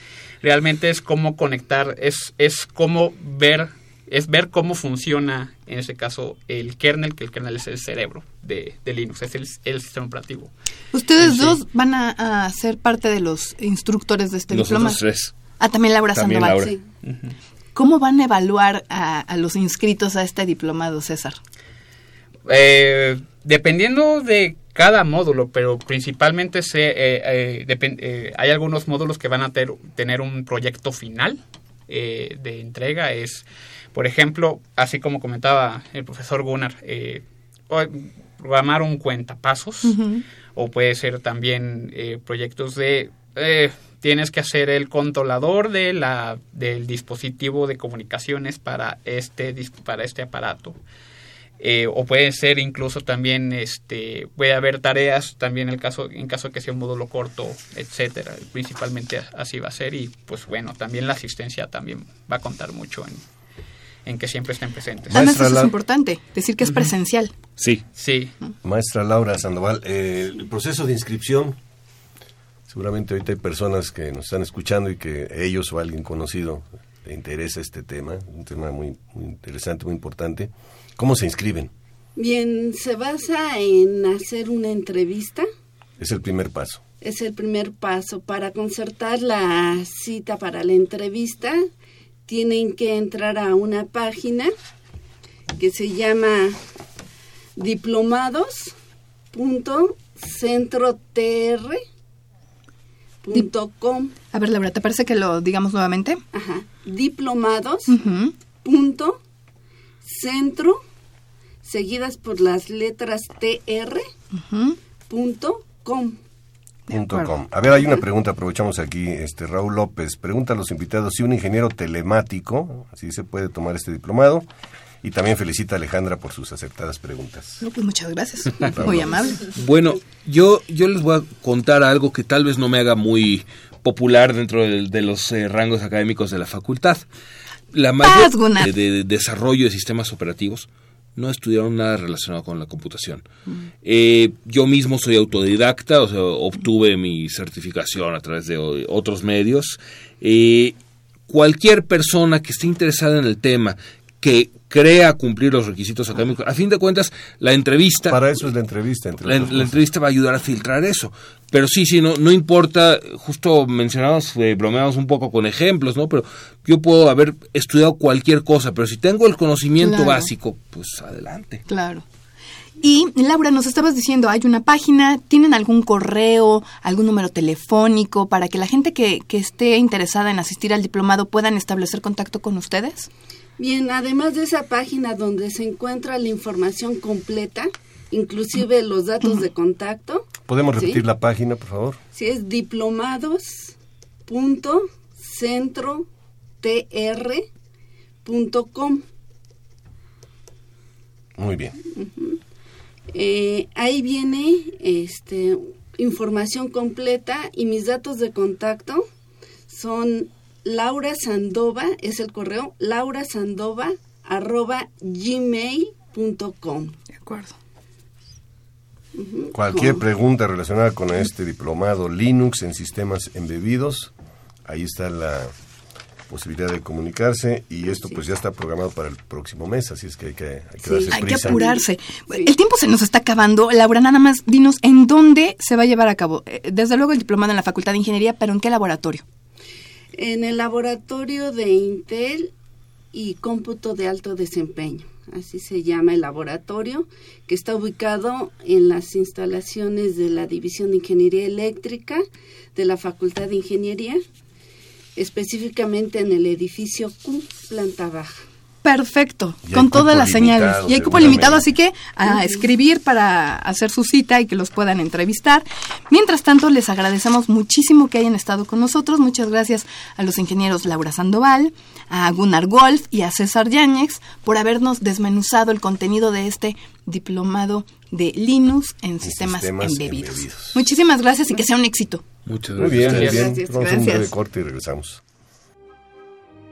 Speaker 7: Realmente es cómo conectar, es, es cómo ver, es ver cómo funciona, en este caso, el kernel, que el kernel es el cerebro de, de Linux, es el, el sistema operativo.
Speaker 3: Ustedes dos van a, a ser parte de los instructores de este diploma.
Speaker 6: Tres.
Speaker 3: Ah, también Laura
Speaker 6: También
Speaker 3: Sandoval.
Speaker 6: Laura.
Speaker 5: Sí.
Speaker 3: ¿Cómo van a evaluar a, a los inscritos a este diplomado, César?
Speaker 7: Eh, dependiendo de cada módulo, pero principalmente se, eh, eh, eh, hay algunos módulos que van a ter- tener un proyecto final eh, de entrega. Es, por ejemplo, así como comentaba el profesor Gunnar, eh, programar un cuentapasos o puede ser también eh, proyectos de eh, tienes que hacer el controlador de la del dispositivo de comunicaciones para este para este aparato. Eh, o puede ser incluso también este puede haber tareas también el caso en caso de que sea un módulo corto etcétera. Principalmente así va a ser y pues bueno también la asistencia también va a contar mucho en en que siempre estén presentes
Speaker 3: Además,
Speaker 2: Maestra
Speaker 3: eso es importante, decir que es presencial.
Speaker 6: Sí.
Speaker 7: sí
Speaker 2: Maestra Laura Sandoval, eh, el proceso de inscripción, seguramente ahorita hay personas que nos están escuchando y que ellos o alguien conocido le interesa este tema, un tema muy, muy interesante, muy importante. ¿Cómo se inscriben?
Speaker 5: Bien, se basa en hacer una entrevista.
Speaker 2: Es el primer paso.
Speaker 5: Es el primer paso. Para concertar la cita para la entrevista, tienen que entrar a una página que se llama diplomados.centrotr.com.
Speaker 3: A ver, Laura, ¿te parece que lo digamos nuevamente?
Speaker 5: Ajá. Diplomados.
Speaker 3: Ujú.
Speaker 5: punto centro seguidas por las letras tr punto com.
Speaker 2: Com. A ver, hay una pregunta, aprovechamos aquí, este Raúl López, pregunta a los invitados si un ingeniero telemático, así se puede tomar este diplomado, y también felicita a Alejandra por sus acertadas preguntas.
Speaker 3: No, pues muchas gracias. Muy amable.
Speaker 6: Bueno, yo, yo les voy a contar algo que tal vez no me haga muy popular dentro de, los eh, rangos académicos de la facultad. La de, de desarrollo de sistemas operativos no estudiaron nada relacionado con la computación. Eh, yo mismo soy autodidacta, o sea, obtuve mi certificación a través de otros medios. Eh, cualquier persona que esté interesada en el tema, que crea cumplir los requisitos académicos, a fin de cuentas, la entrevista
Speaker 2: Para eso es la entrevista. Entre
Speaker 6: la, entrevista va a ayudar a filtrar eso. Pero sí, sí, no, no importa, justo mencionamos, eh, bromeamos un poco con ejemplos, ¿no? Pero yo puedo haber estudiado cualquier cosa, pero si tengo el conocimiento
Speaker 3: Claro.
Speaker 6: básico, pues adelante.
Speaker 3: Claro. Y Laura, nos estabas diciendo, hay una página, ¿tienen algún correo, algún número telefónico para que la gente que, que esté interesada en asistir al diplomado puedan establecer contacto con ustedes?
Speaker 5: Bien además de esa página donde se encuentra la información completa inclusive los datos de contacto
Speaker 2: ¿Podemos
Speaker 5: ¿sí?
Speaker 2: repetir la página, por favor?
Speaker 5: si es diplomados.centrotr.com
Speaker 2: Muy bien.
Speaker 5: Eh, ahí viene este, información completa y mis datos de contacto son Laura Sandova, es el correo, Laura Sandova arroba gmail.com.
Speaker 3: De acuerdo.
Speaker 2: Cualquier pregunta relacionada con este diplomado Linux en sistemas embebidos, ahí está la posibilidad de comunicarse y esto pues ya está programado para el próximo mes, así es que hay que, hay que
Speaker 5: Sí,
Speaker 2: darse
Speaker 3: Hay que apurarse. El tiempo se nos está acabando. Laura, nada más dinos en dónde se va a llevar a cabo. Eh, Desde luego el diplomado en la Facultad de Ingeniería, pero ¿en qué laboratorio?
Speaker 5: En el laboratorio de Intel y cómputo de alto desempeño. así se llama el laboratorio, que está ubicado en las instalaciones de la División de Ingeniería Eléctrica de la Facultad de Ingeniería, específicamente en el edificio Q, planta baja.
Speaker 3: Perfecto, con todas las señales. Y hay cupo limitado, así que a escribir para hacer su cita y que los puedan entrevistar. Mientras tanto, les agradecemos muchísimo que hayan estado con nosotros. Muchas gracias a los ingenieros Laura Sandoval, a Gunnar Wolf y a César Yáñez por habernos desmenuzado el contenido de este diplomado de Linux en, sistemas, embebidos. Muchísimas gracias y que sea un éxito.
Speaker 2: Muchas gracias. Muy bien, muy bien. Vamos a un breve corte y regresamos.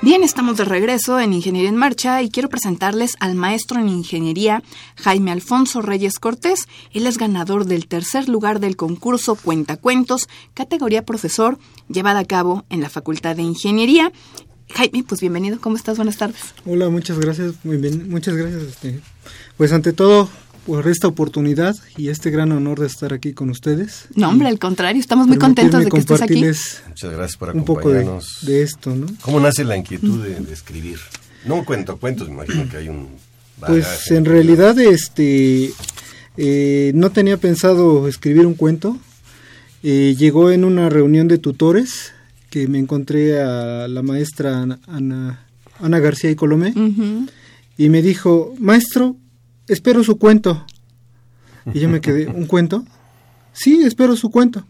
Speaker 3: Bien, estamos de regreso en Ingeniería en Marcha y quiero presentarles al maestro en Ingeniería Jaime Alfonso Reyes Cortés. Él es ganador del tercer lugar del concurso Cuentacuentos, categoría profesor, llevada a cabo en la Facultad de Ingeniería. Jaime, pues bienvenido, ¿cómo estás? Buenas tardes.
Speaker 8: Hola, muchas gracias, muy bien, muchas gracias. Este, pues ante todo, por esta oportunidad y este gran honor de estar aquí con ustedes.
Speaker 3: No, hombre, al contrario, estamos muy contentos de que estés aquí.
Speaker 2: Muchas gracias por acompañarnos.
Speaker 8: Un poco de, esto, ¿no?
Speaker 2: ¿Cómo nace la inquietud de, escribir? No cuento cuentos, me imagino que hay un...
Speaker 8: Pues en realidad este eh, no tenía pensado escribir un cuento. Eh, llegó en una reunión de tutores que me encontré a la maestra Ana, Ana García y Colomé y me dijo, maestro, espero su cuento. Y yo me quedé, ¿un cuento? Sí, espero su cuento.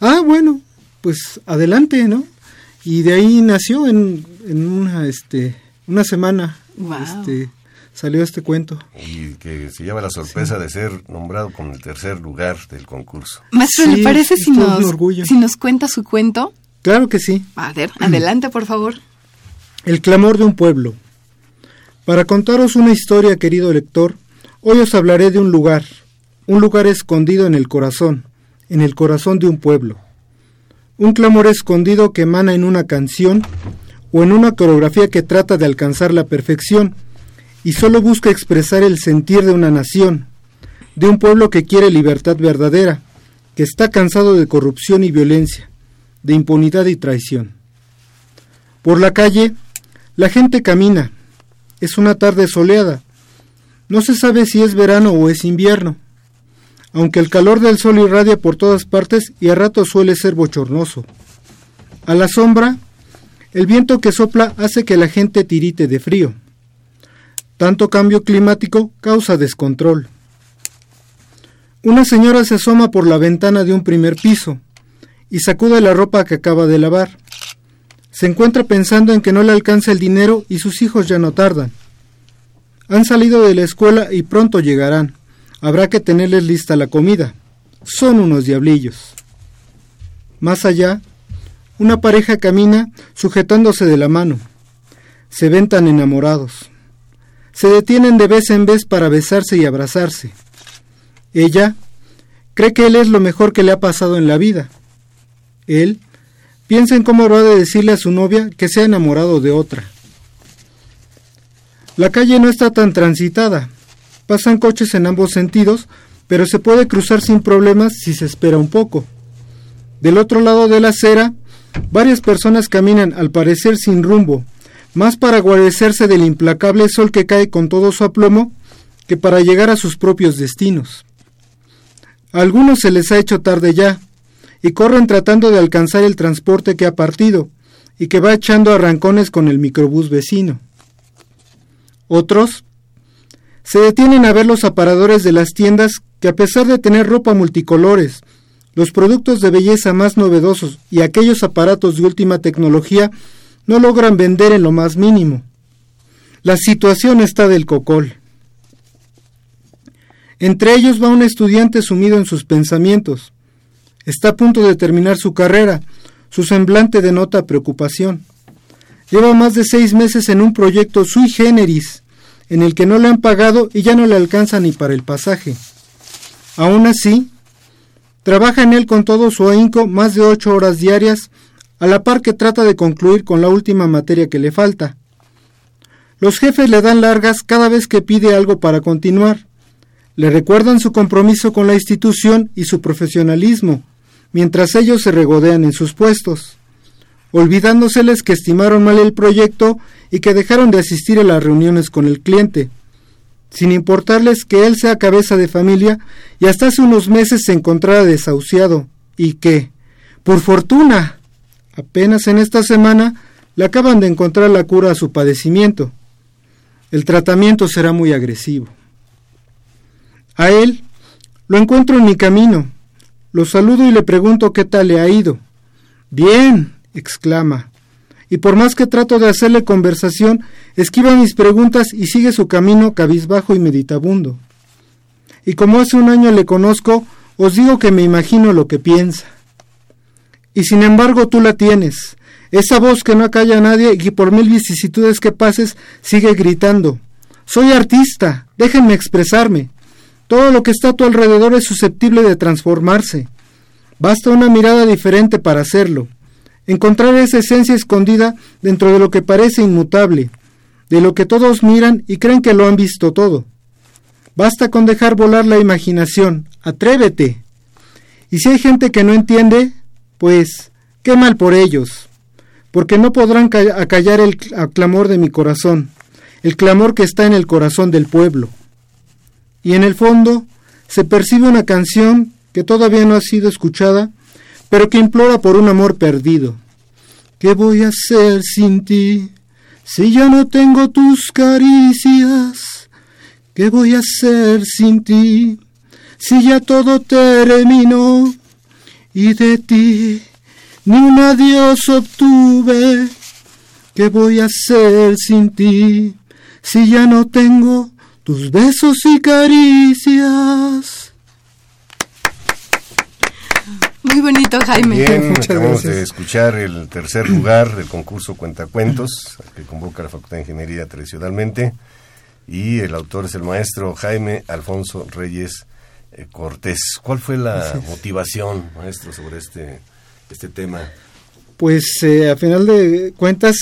Speaker 8: Ah, bueno, pues adelante, ¿no? Y de ahí nació en, en una, este, una semana. Este, salió este cuento.
Speaker 2: Y que se lleva la sorpresa de ser nombrado con el tercer lugar del concurso.
Speaker 3: Maestro, ¿le parece si nos, si nos cuenta su cuento?
Speaker 8: Claro que sí.
Speaker 3: A ver, adelante, por favor.
Speaker 8: El clamor de un pueblo. Para contaros una historia, querido lector, Hoy os hablaré de un lugar, un lugar escondido en el corazón, en el corazón de un pueblo. Un clamor escondido que emana en una canción o en una coreografía que trata de alcanzar la perfección y solo busca expresar el sentir de una nación, de un pueblo que quiere libertad verdadera, que está cansado de corrupción y violencia, de impunidad y traición. Por la calle, la gente camina. Es una tarde soleada, no se sabe si es verano o es invierno, aunque el calor del sol irradia por todas partes y a ratos suele ser bochornoso. A la sombra, el viento que sopla hace que la gente tirite de frío. Tanto cambio climático causa descontrol. Una señora se asoma por la ventana de un primer piso y sacude la ropa que acaba de lavar. Se encuentra pensando en que no le alcanza el dinero y sus hijos ya no tardan. Han salido de la escuela y pronto llegarán. Habrá que tenerles lista la comida. Son unos diablillos. Más allá, una pareja camina sujetándose de la mano. Se ven tan enamorados. Se detienen de vez en vez para besarse y abrazarse. Ella cree que él es lo mejor que le ha pasado en la vida. Él piensa en cómo habrá de decirle a su novia que se ha enamorado de otra. La calle no está tan transitada. Pasan coches en ambos sentidos, pero se puede cruzar sin problemas si se espera un poco. Del otro lado de la acera, varias personas caminan al parecer sin rumbo, más para guarecerse del implacable sol que cae con todo su aplomo que para llegar a sus propios destinos. A algunos se les ha hecho tarde ya, y corren tratando de alcanzar el transporte que ha partido, y que va echando arrancones con el microbús vecino. Otros se detienen a ver los aparadores de las tiendas que a pesar de tener ropa multicolores, los productos de belleza más novedosos y aquellos aparatos de última tecnología, no logran vender en lo más mínimo. La situación está del cocol. Entre ellos va un estudiante sumido en sus pensamientos. Está a punto de terminar su carrera. Su semblante denota preocupación. Lleva más de seis meses en un proyecto sui generis, en el que no le han pagado y ya no le alcanza ni para el pasaje. Aún así, trabaja en él con todo su ahínco más de ocho horas diarias, a la par que trata de concluir con la última materia que le falta. Los jefes le dan largas cada vez que pide algo para continuar. Le recuerdan su compromiso con la institución y su profesionalismo, mientras ellos se regodean en sus puestos, olvidándoseles que estimaron mal el proyecto y que dejaron de asistir a las reuniones con el cliente, sin importarles que él sea cabeza de familia y hasta hace unos meses se encontrara desahuciado y que, por fortuna, apenas en esta semana le acaban de encontrar la cura a su padecimiento. El tratamiento será muy agresivo. A él lo encuentro en mi camino. Lo saludo y le pregunto qué tal le ha ido. Bien, exclama. Y por más que trato de hacerle conversación, esquiva mis preguntas y sigue su camino cabizbajo y meditabundo. Y como hace un año le conozco, os digo que me imagino lo que piensa. Y sin embargo tú la tienes, esa voz que no acalla a nadie y por mil vicisitudes que pases sigue gritando. Soy artista, déjenme expresarme. Todo lo que está a tu alrededor es susceptible de transformarse. Basta una mirada diferente para hacerlo. Encontrar esa esencia escondida dentro de lo que parece inmutable, de lo que todos miran y creen que lo han visto todo. Basta con dejar volar la imaginación. Atrévete. Y si hay gente que no entiende, pues qué mal por ellos porque no podrán acallar el clamor de mi corazón, el clamor que está en el corazón del pueblo. Y en el fondo se percibe una canción que todavía no ha sido escuchada, pero que implora por un amor perdido. ¿Qué voy a hacer sin ti si ya no tengo tus caricias? ¿Qué voy a hacer sin ti si ya todo terminó y de ti ni un adiós obtuve. ¿Qué voy a hacer sin ti si ya no tengo tus besos y caricias?
Speaker 3: Muy bonito, Jaime.
Speaker 2: Bien, acabamos de escuchar el tercer lugar del concurso Cuentacuentos, que convoca la Facultad de Ingeniería tradicionalmente, y el autor es el maestro Jaime Alfonso Reyes eh, Cortés. ¿Cuál fue la motivación, maestro, sobre este este tema?
Speaker 8: Pues eh, a final de cuentas,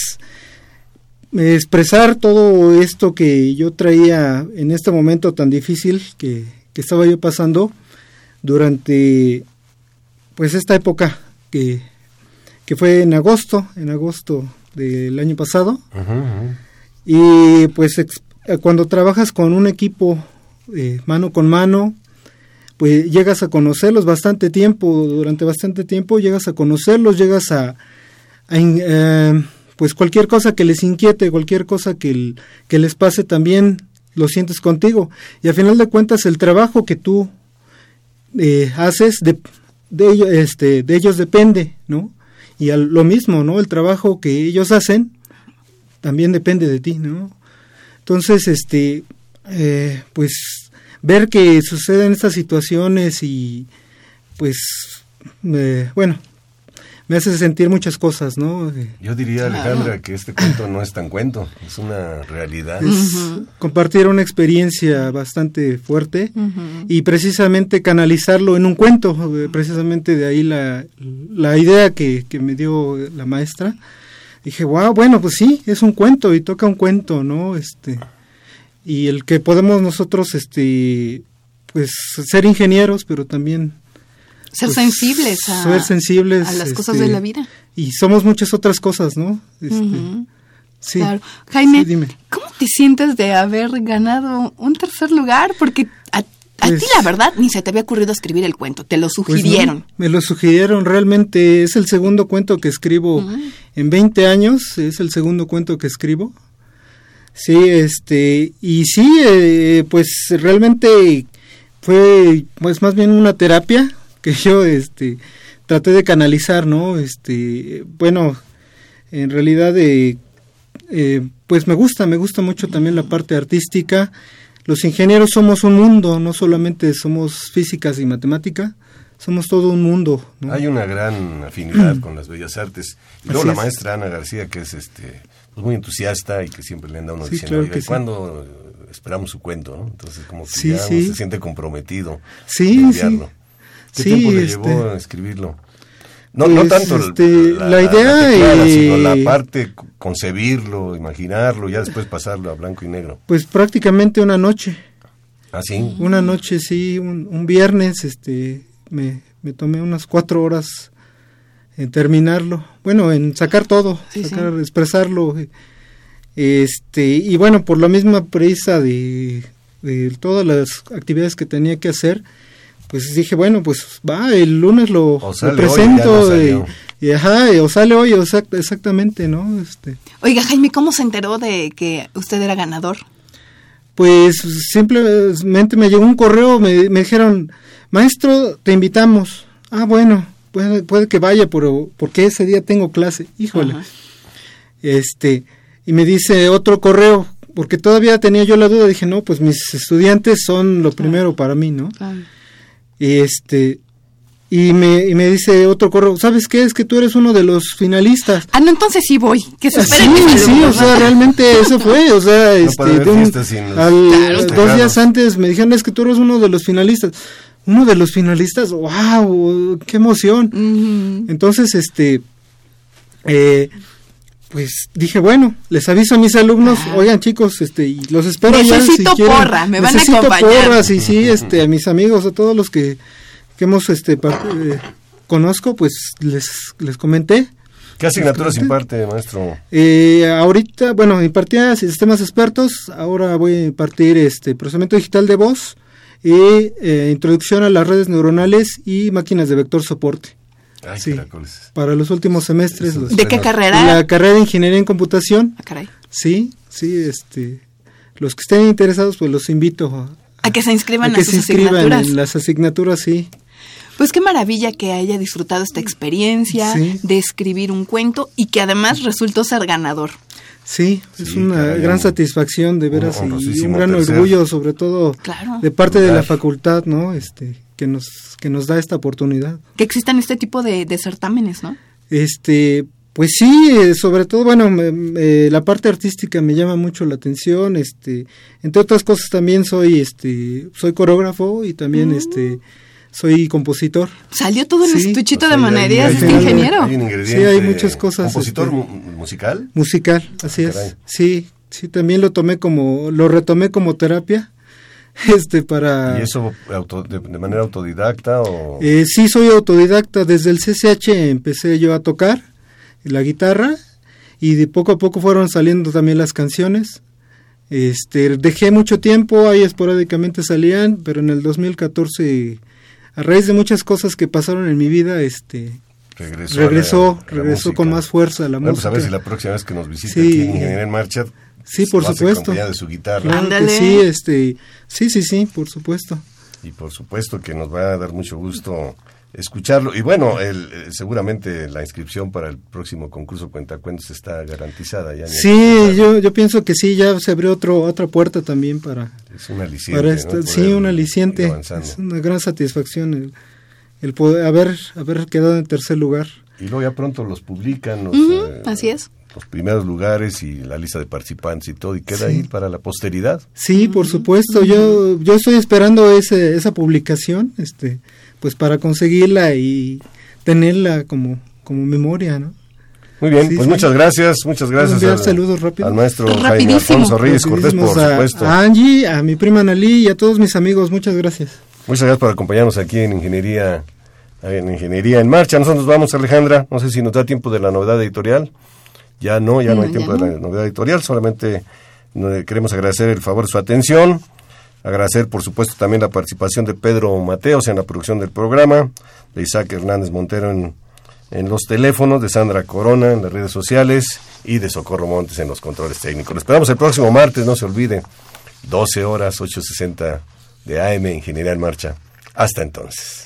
Speaker 8: expresar todo esto que yo traía en este momento tan difícil que, estaba yo pasando durante pues esta época que, que fue en agosto, en agosto del año pasado. Y pues cuando trabajas con un equipo eh, mano con mano, pues llegas a conocerlos bastante tiempo, durante bastante tiempo llegas a conocerlos, llegas a, eh, pues cualquier cosa que les inquiete, cualquier cosa que, que les pase también lo sientes contigo. Y al final de cuentas el trabajo que tú eh, haces de, de, ellos, este, de ellos depende, ¿no? Y lo mismo, ¿no? El trabajo que ellos hacen también depende de ti, ¿no? Entonces, este, eh, pues ver que suceden estas situaciones y pues bueno me hace sentir muchas cosas, ¿no?
Speaker 2: Yo diría, Alejandra, que este cuento no es tan cuento, es una realidad.
Speaker 8: compartir una experiencia bastante fuerte y precisamente canalizarlo en un cuento, precisamente de ahí la, la idea que, que, me dio la maestra. Dije, wow, bueno, pues sí, es un cuento y toca un cuento, ¿no? Este, y el que podemos nosotros este pues ser ingenieros pero también
Speaker 3: ser pues, sensibles a,
Speaker 8: ser sensibles
Speaker 3: a las cosas de la
Speaker 8: este,
Speaker 3: vida.
Speaker 8: y somos muchas otras cosas no este,
Speaker 3: sí, claro. Jaime cómo te sientes de haber ganado un tercer lugar porque a, pues ti la verdad ni se te había ocurrido escribir el cuento te lo pues sugirieron.
Speaker 8: Me lo sugirieron realmente es el segundo cuento que escribo en 20 años es el segundo cuento que escribo. Sí, este, y sí, eh, pues realmente fue pues más bien una terapia que yo este traté de canalizar, ¿no? Este, bueno, En realidad, eh, eh, pues me gusta, me gusta mucho también la parte artística. Los ingenieros somos un mundo, no solamente somos físicas y matemática, somos todo un mundo.
Speaker 2: Hay una gran afinidad con las bellas artes. Y luego la maestra Ana García, que es este pues muy entusiasta y que siempre le anda uno diciendo, ¿cuándo esperamos su cuento? ¿no? Entonces, como que ya se siente comprometido.
Speaker 8: Sí, sí.
Speaker 2: ¿Qué tiempo le llevó este a escribirlo? No, no pues, tanto
Speaker 8: este, la, idea,
Speaker 2: sino la parte concebirlo, imaginarlo, ya después pasarlo a blanco y negro.
Speaker 8: Pues prácticamente una noche.
Speaker 2: ¿Ah, sí?
Speaker 8: Una noche, sí, un, viernes, este, me, me, tomé unas cuatro horas en terminarlo. Bueno, en sacar todo, sacar, expresarlo. Este, y bueno, por la misma prisa de, de todas las actividades que tenía que hacer, pues dije, bueno, pues va, el lunes lo, presento y, ajá, o sale hoy, exactamente, ¿no? Este.
Speaker 3: Oiga, Jaime, ¿cómo se enteró de que usted era ganador?
Speaker 8: Pues simplemente me llegó un correo, me, me dijeron, maestro, te invitamos. Ah, bueno, puede, puede que vaya, pero porque ese día tengo clase, híjole. Este, y me dice otro correo, porque todavía tenía yo la duda, dije, no, pues mis estudiantes son lo primero para mí, ¿no? Y este y me, y me dice otro correo, ¿sabes qué? Es que tú eres uno de los finalistas.
Speaker 3: Ah, no, entonces sí voy, que se
Speaker 8: Sí, sí, o sea, realmente eso fue, o sea, este, dos días antes me dijeron, es que tú eres uno de los finalistas. Uno de los finalistas, wow, qué emoción. Entonces, este, eh, pues dije, bueno, les aviso a mis alumnos, oigan chicos, este, y los espero
Speaker 3: Necesito porra, me van a acompañar.
Speaker 8: porras, y sí, este, a mis amigos, a todos los que, que hemos, este, eh, conozco, pues les, les comenté.
Speaker 2: ¿Qué asignaturas imparte, maestro?
Speaker 8: Eh, ahorita, bueno, impartía sistemas expertos, ahora voy a impartir este procesamiento digital de voz y eh, introducción a las redes neuronales y máquinas de vector soporte sí, para los últimos semestres.
Speaker 3: ¿De qué carrera?
Speaker 8: La carrera de Ingeniería en Computación.
Speaker 3: Ah, caray.
Speaker 8: Sí, sí, este, los que estén interesados, pues los invito a,
Speaker 3: a que se inscriban
Speaker 8: a, que se inscriban en las asignaturas, sí.
Speaker 3: Pues qué maravilla que haya disfrutado esta experiencia de escribir un cuento y que además resultó ser ganador.
Speaker 8: Sí, es una gran satisfacción de veras y un gran orgullo sobre todo de parte de la facultad, ¿no? Este, que nos, que nos da esta oportunidad.
Speaker 3: Que existan este tipo de, certámenes, ¿no?
Speaker 8: Este, pues sí, eh, sobre todo, bueno, la parte artística me llama mucho la atención, este, entre otras cosas también soy, este, soy coreógrafo y también, mm. este, soy compositor.
Speaker 3: Salió todo en el estuchito de manería, este ingeniero.
Speaker 2: Hay un
Speaker 8: sí, hay muchas cosas.
Speaker 2: ¿Compositor este, musical?
Speaker 8: Musical, así es. Sí, sí, también lo tomé como, lo retomé como terapia este para
Speaker 2: y eso de, manera autodidacta o
Speaker 8: eh, sí soy autodidacta. Desde el CCH empecé yo a tocar la guitarra y de poco a poco fueron saliendo también las canciones. Este dejé mucho tiempo ahí esporádicamente salían pero en el 2014 a raíz de muchas cosas que pasaron en mi vida este regresó regresó, con más fuerza la música
Speaker 2: pues a ver si la próxima vez que nos visite aquí en Ingeniería en Marcha
Speaker 8: Sí, por supuesto.
Speaker 2: de su guitarra.
Speaker 8: sí, este, sí, sí, sí, por supuesto.
Speaker 2: Y por supuesto que nos va a dar mucho gusto escucharlo. Y bueno, el, eh, seguramente la inscripción para el próximo concurso Cuentacuentos está garantizada. Ya
Speaker 8: sí, yo, yo pienso que sí, ya se abrió otro, otra puerta también para...
Speaker 2: Es un aliciente,
Speaker 8: Sí, un aliciente. Es una gran satisfacción el, el poder haber, haber quedado en tercer lugar.
Speaker 2: Y luego ya pronto los publican.
Speaker 3: Eh, así es
Speaker 2: los primeros lugares y la lista de participantes y todo, y queda ahí para la posteridad.
Speaker 8: Sí, por supuesto. Yo, yo estoy esperando ese, esa publicación, este, pues para conseguirla y tenerla como, como memoria, ¿no?
Speaker 2: Muy bien, pues muchas gracias, muchas gracias
Speaker 8: al, saludos rápido.
Speaker 2: al maestro Jaime Alfonso Reyes Cortés, por supuesto.
Speaker 8: A Angie, a mi prima Nalí y a todos mis amigos, muchas gracias.
Speaker 2: Muchas gracias por acompañarnos aquí en Ingeniería en Ingeniería en Marcha. Nosotros vamos, Alejandra, no sé si nos da tiempo de la novedad editorial. Ya no, ya no, hay tiempo de la novedad editorial, solamente queremos agradecer el favor de su atención, agradecer por supuesto también la participación de Pedro Mateos en la producción del programa, de Isaac Hernández Montero en, en los teléfonos, de Sandra Corona en las redes sociales y de Socorro Montes en los controles técnicos. Nos esperamos el próximo martes, no se olvide, 12 horas, 8.60 de AM Ingeniería en Marcha. Hasta entonces.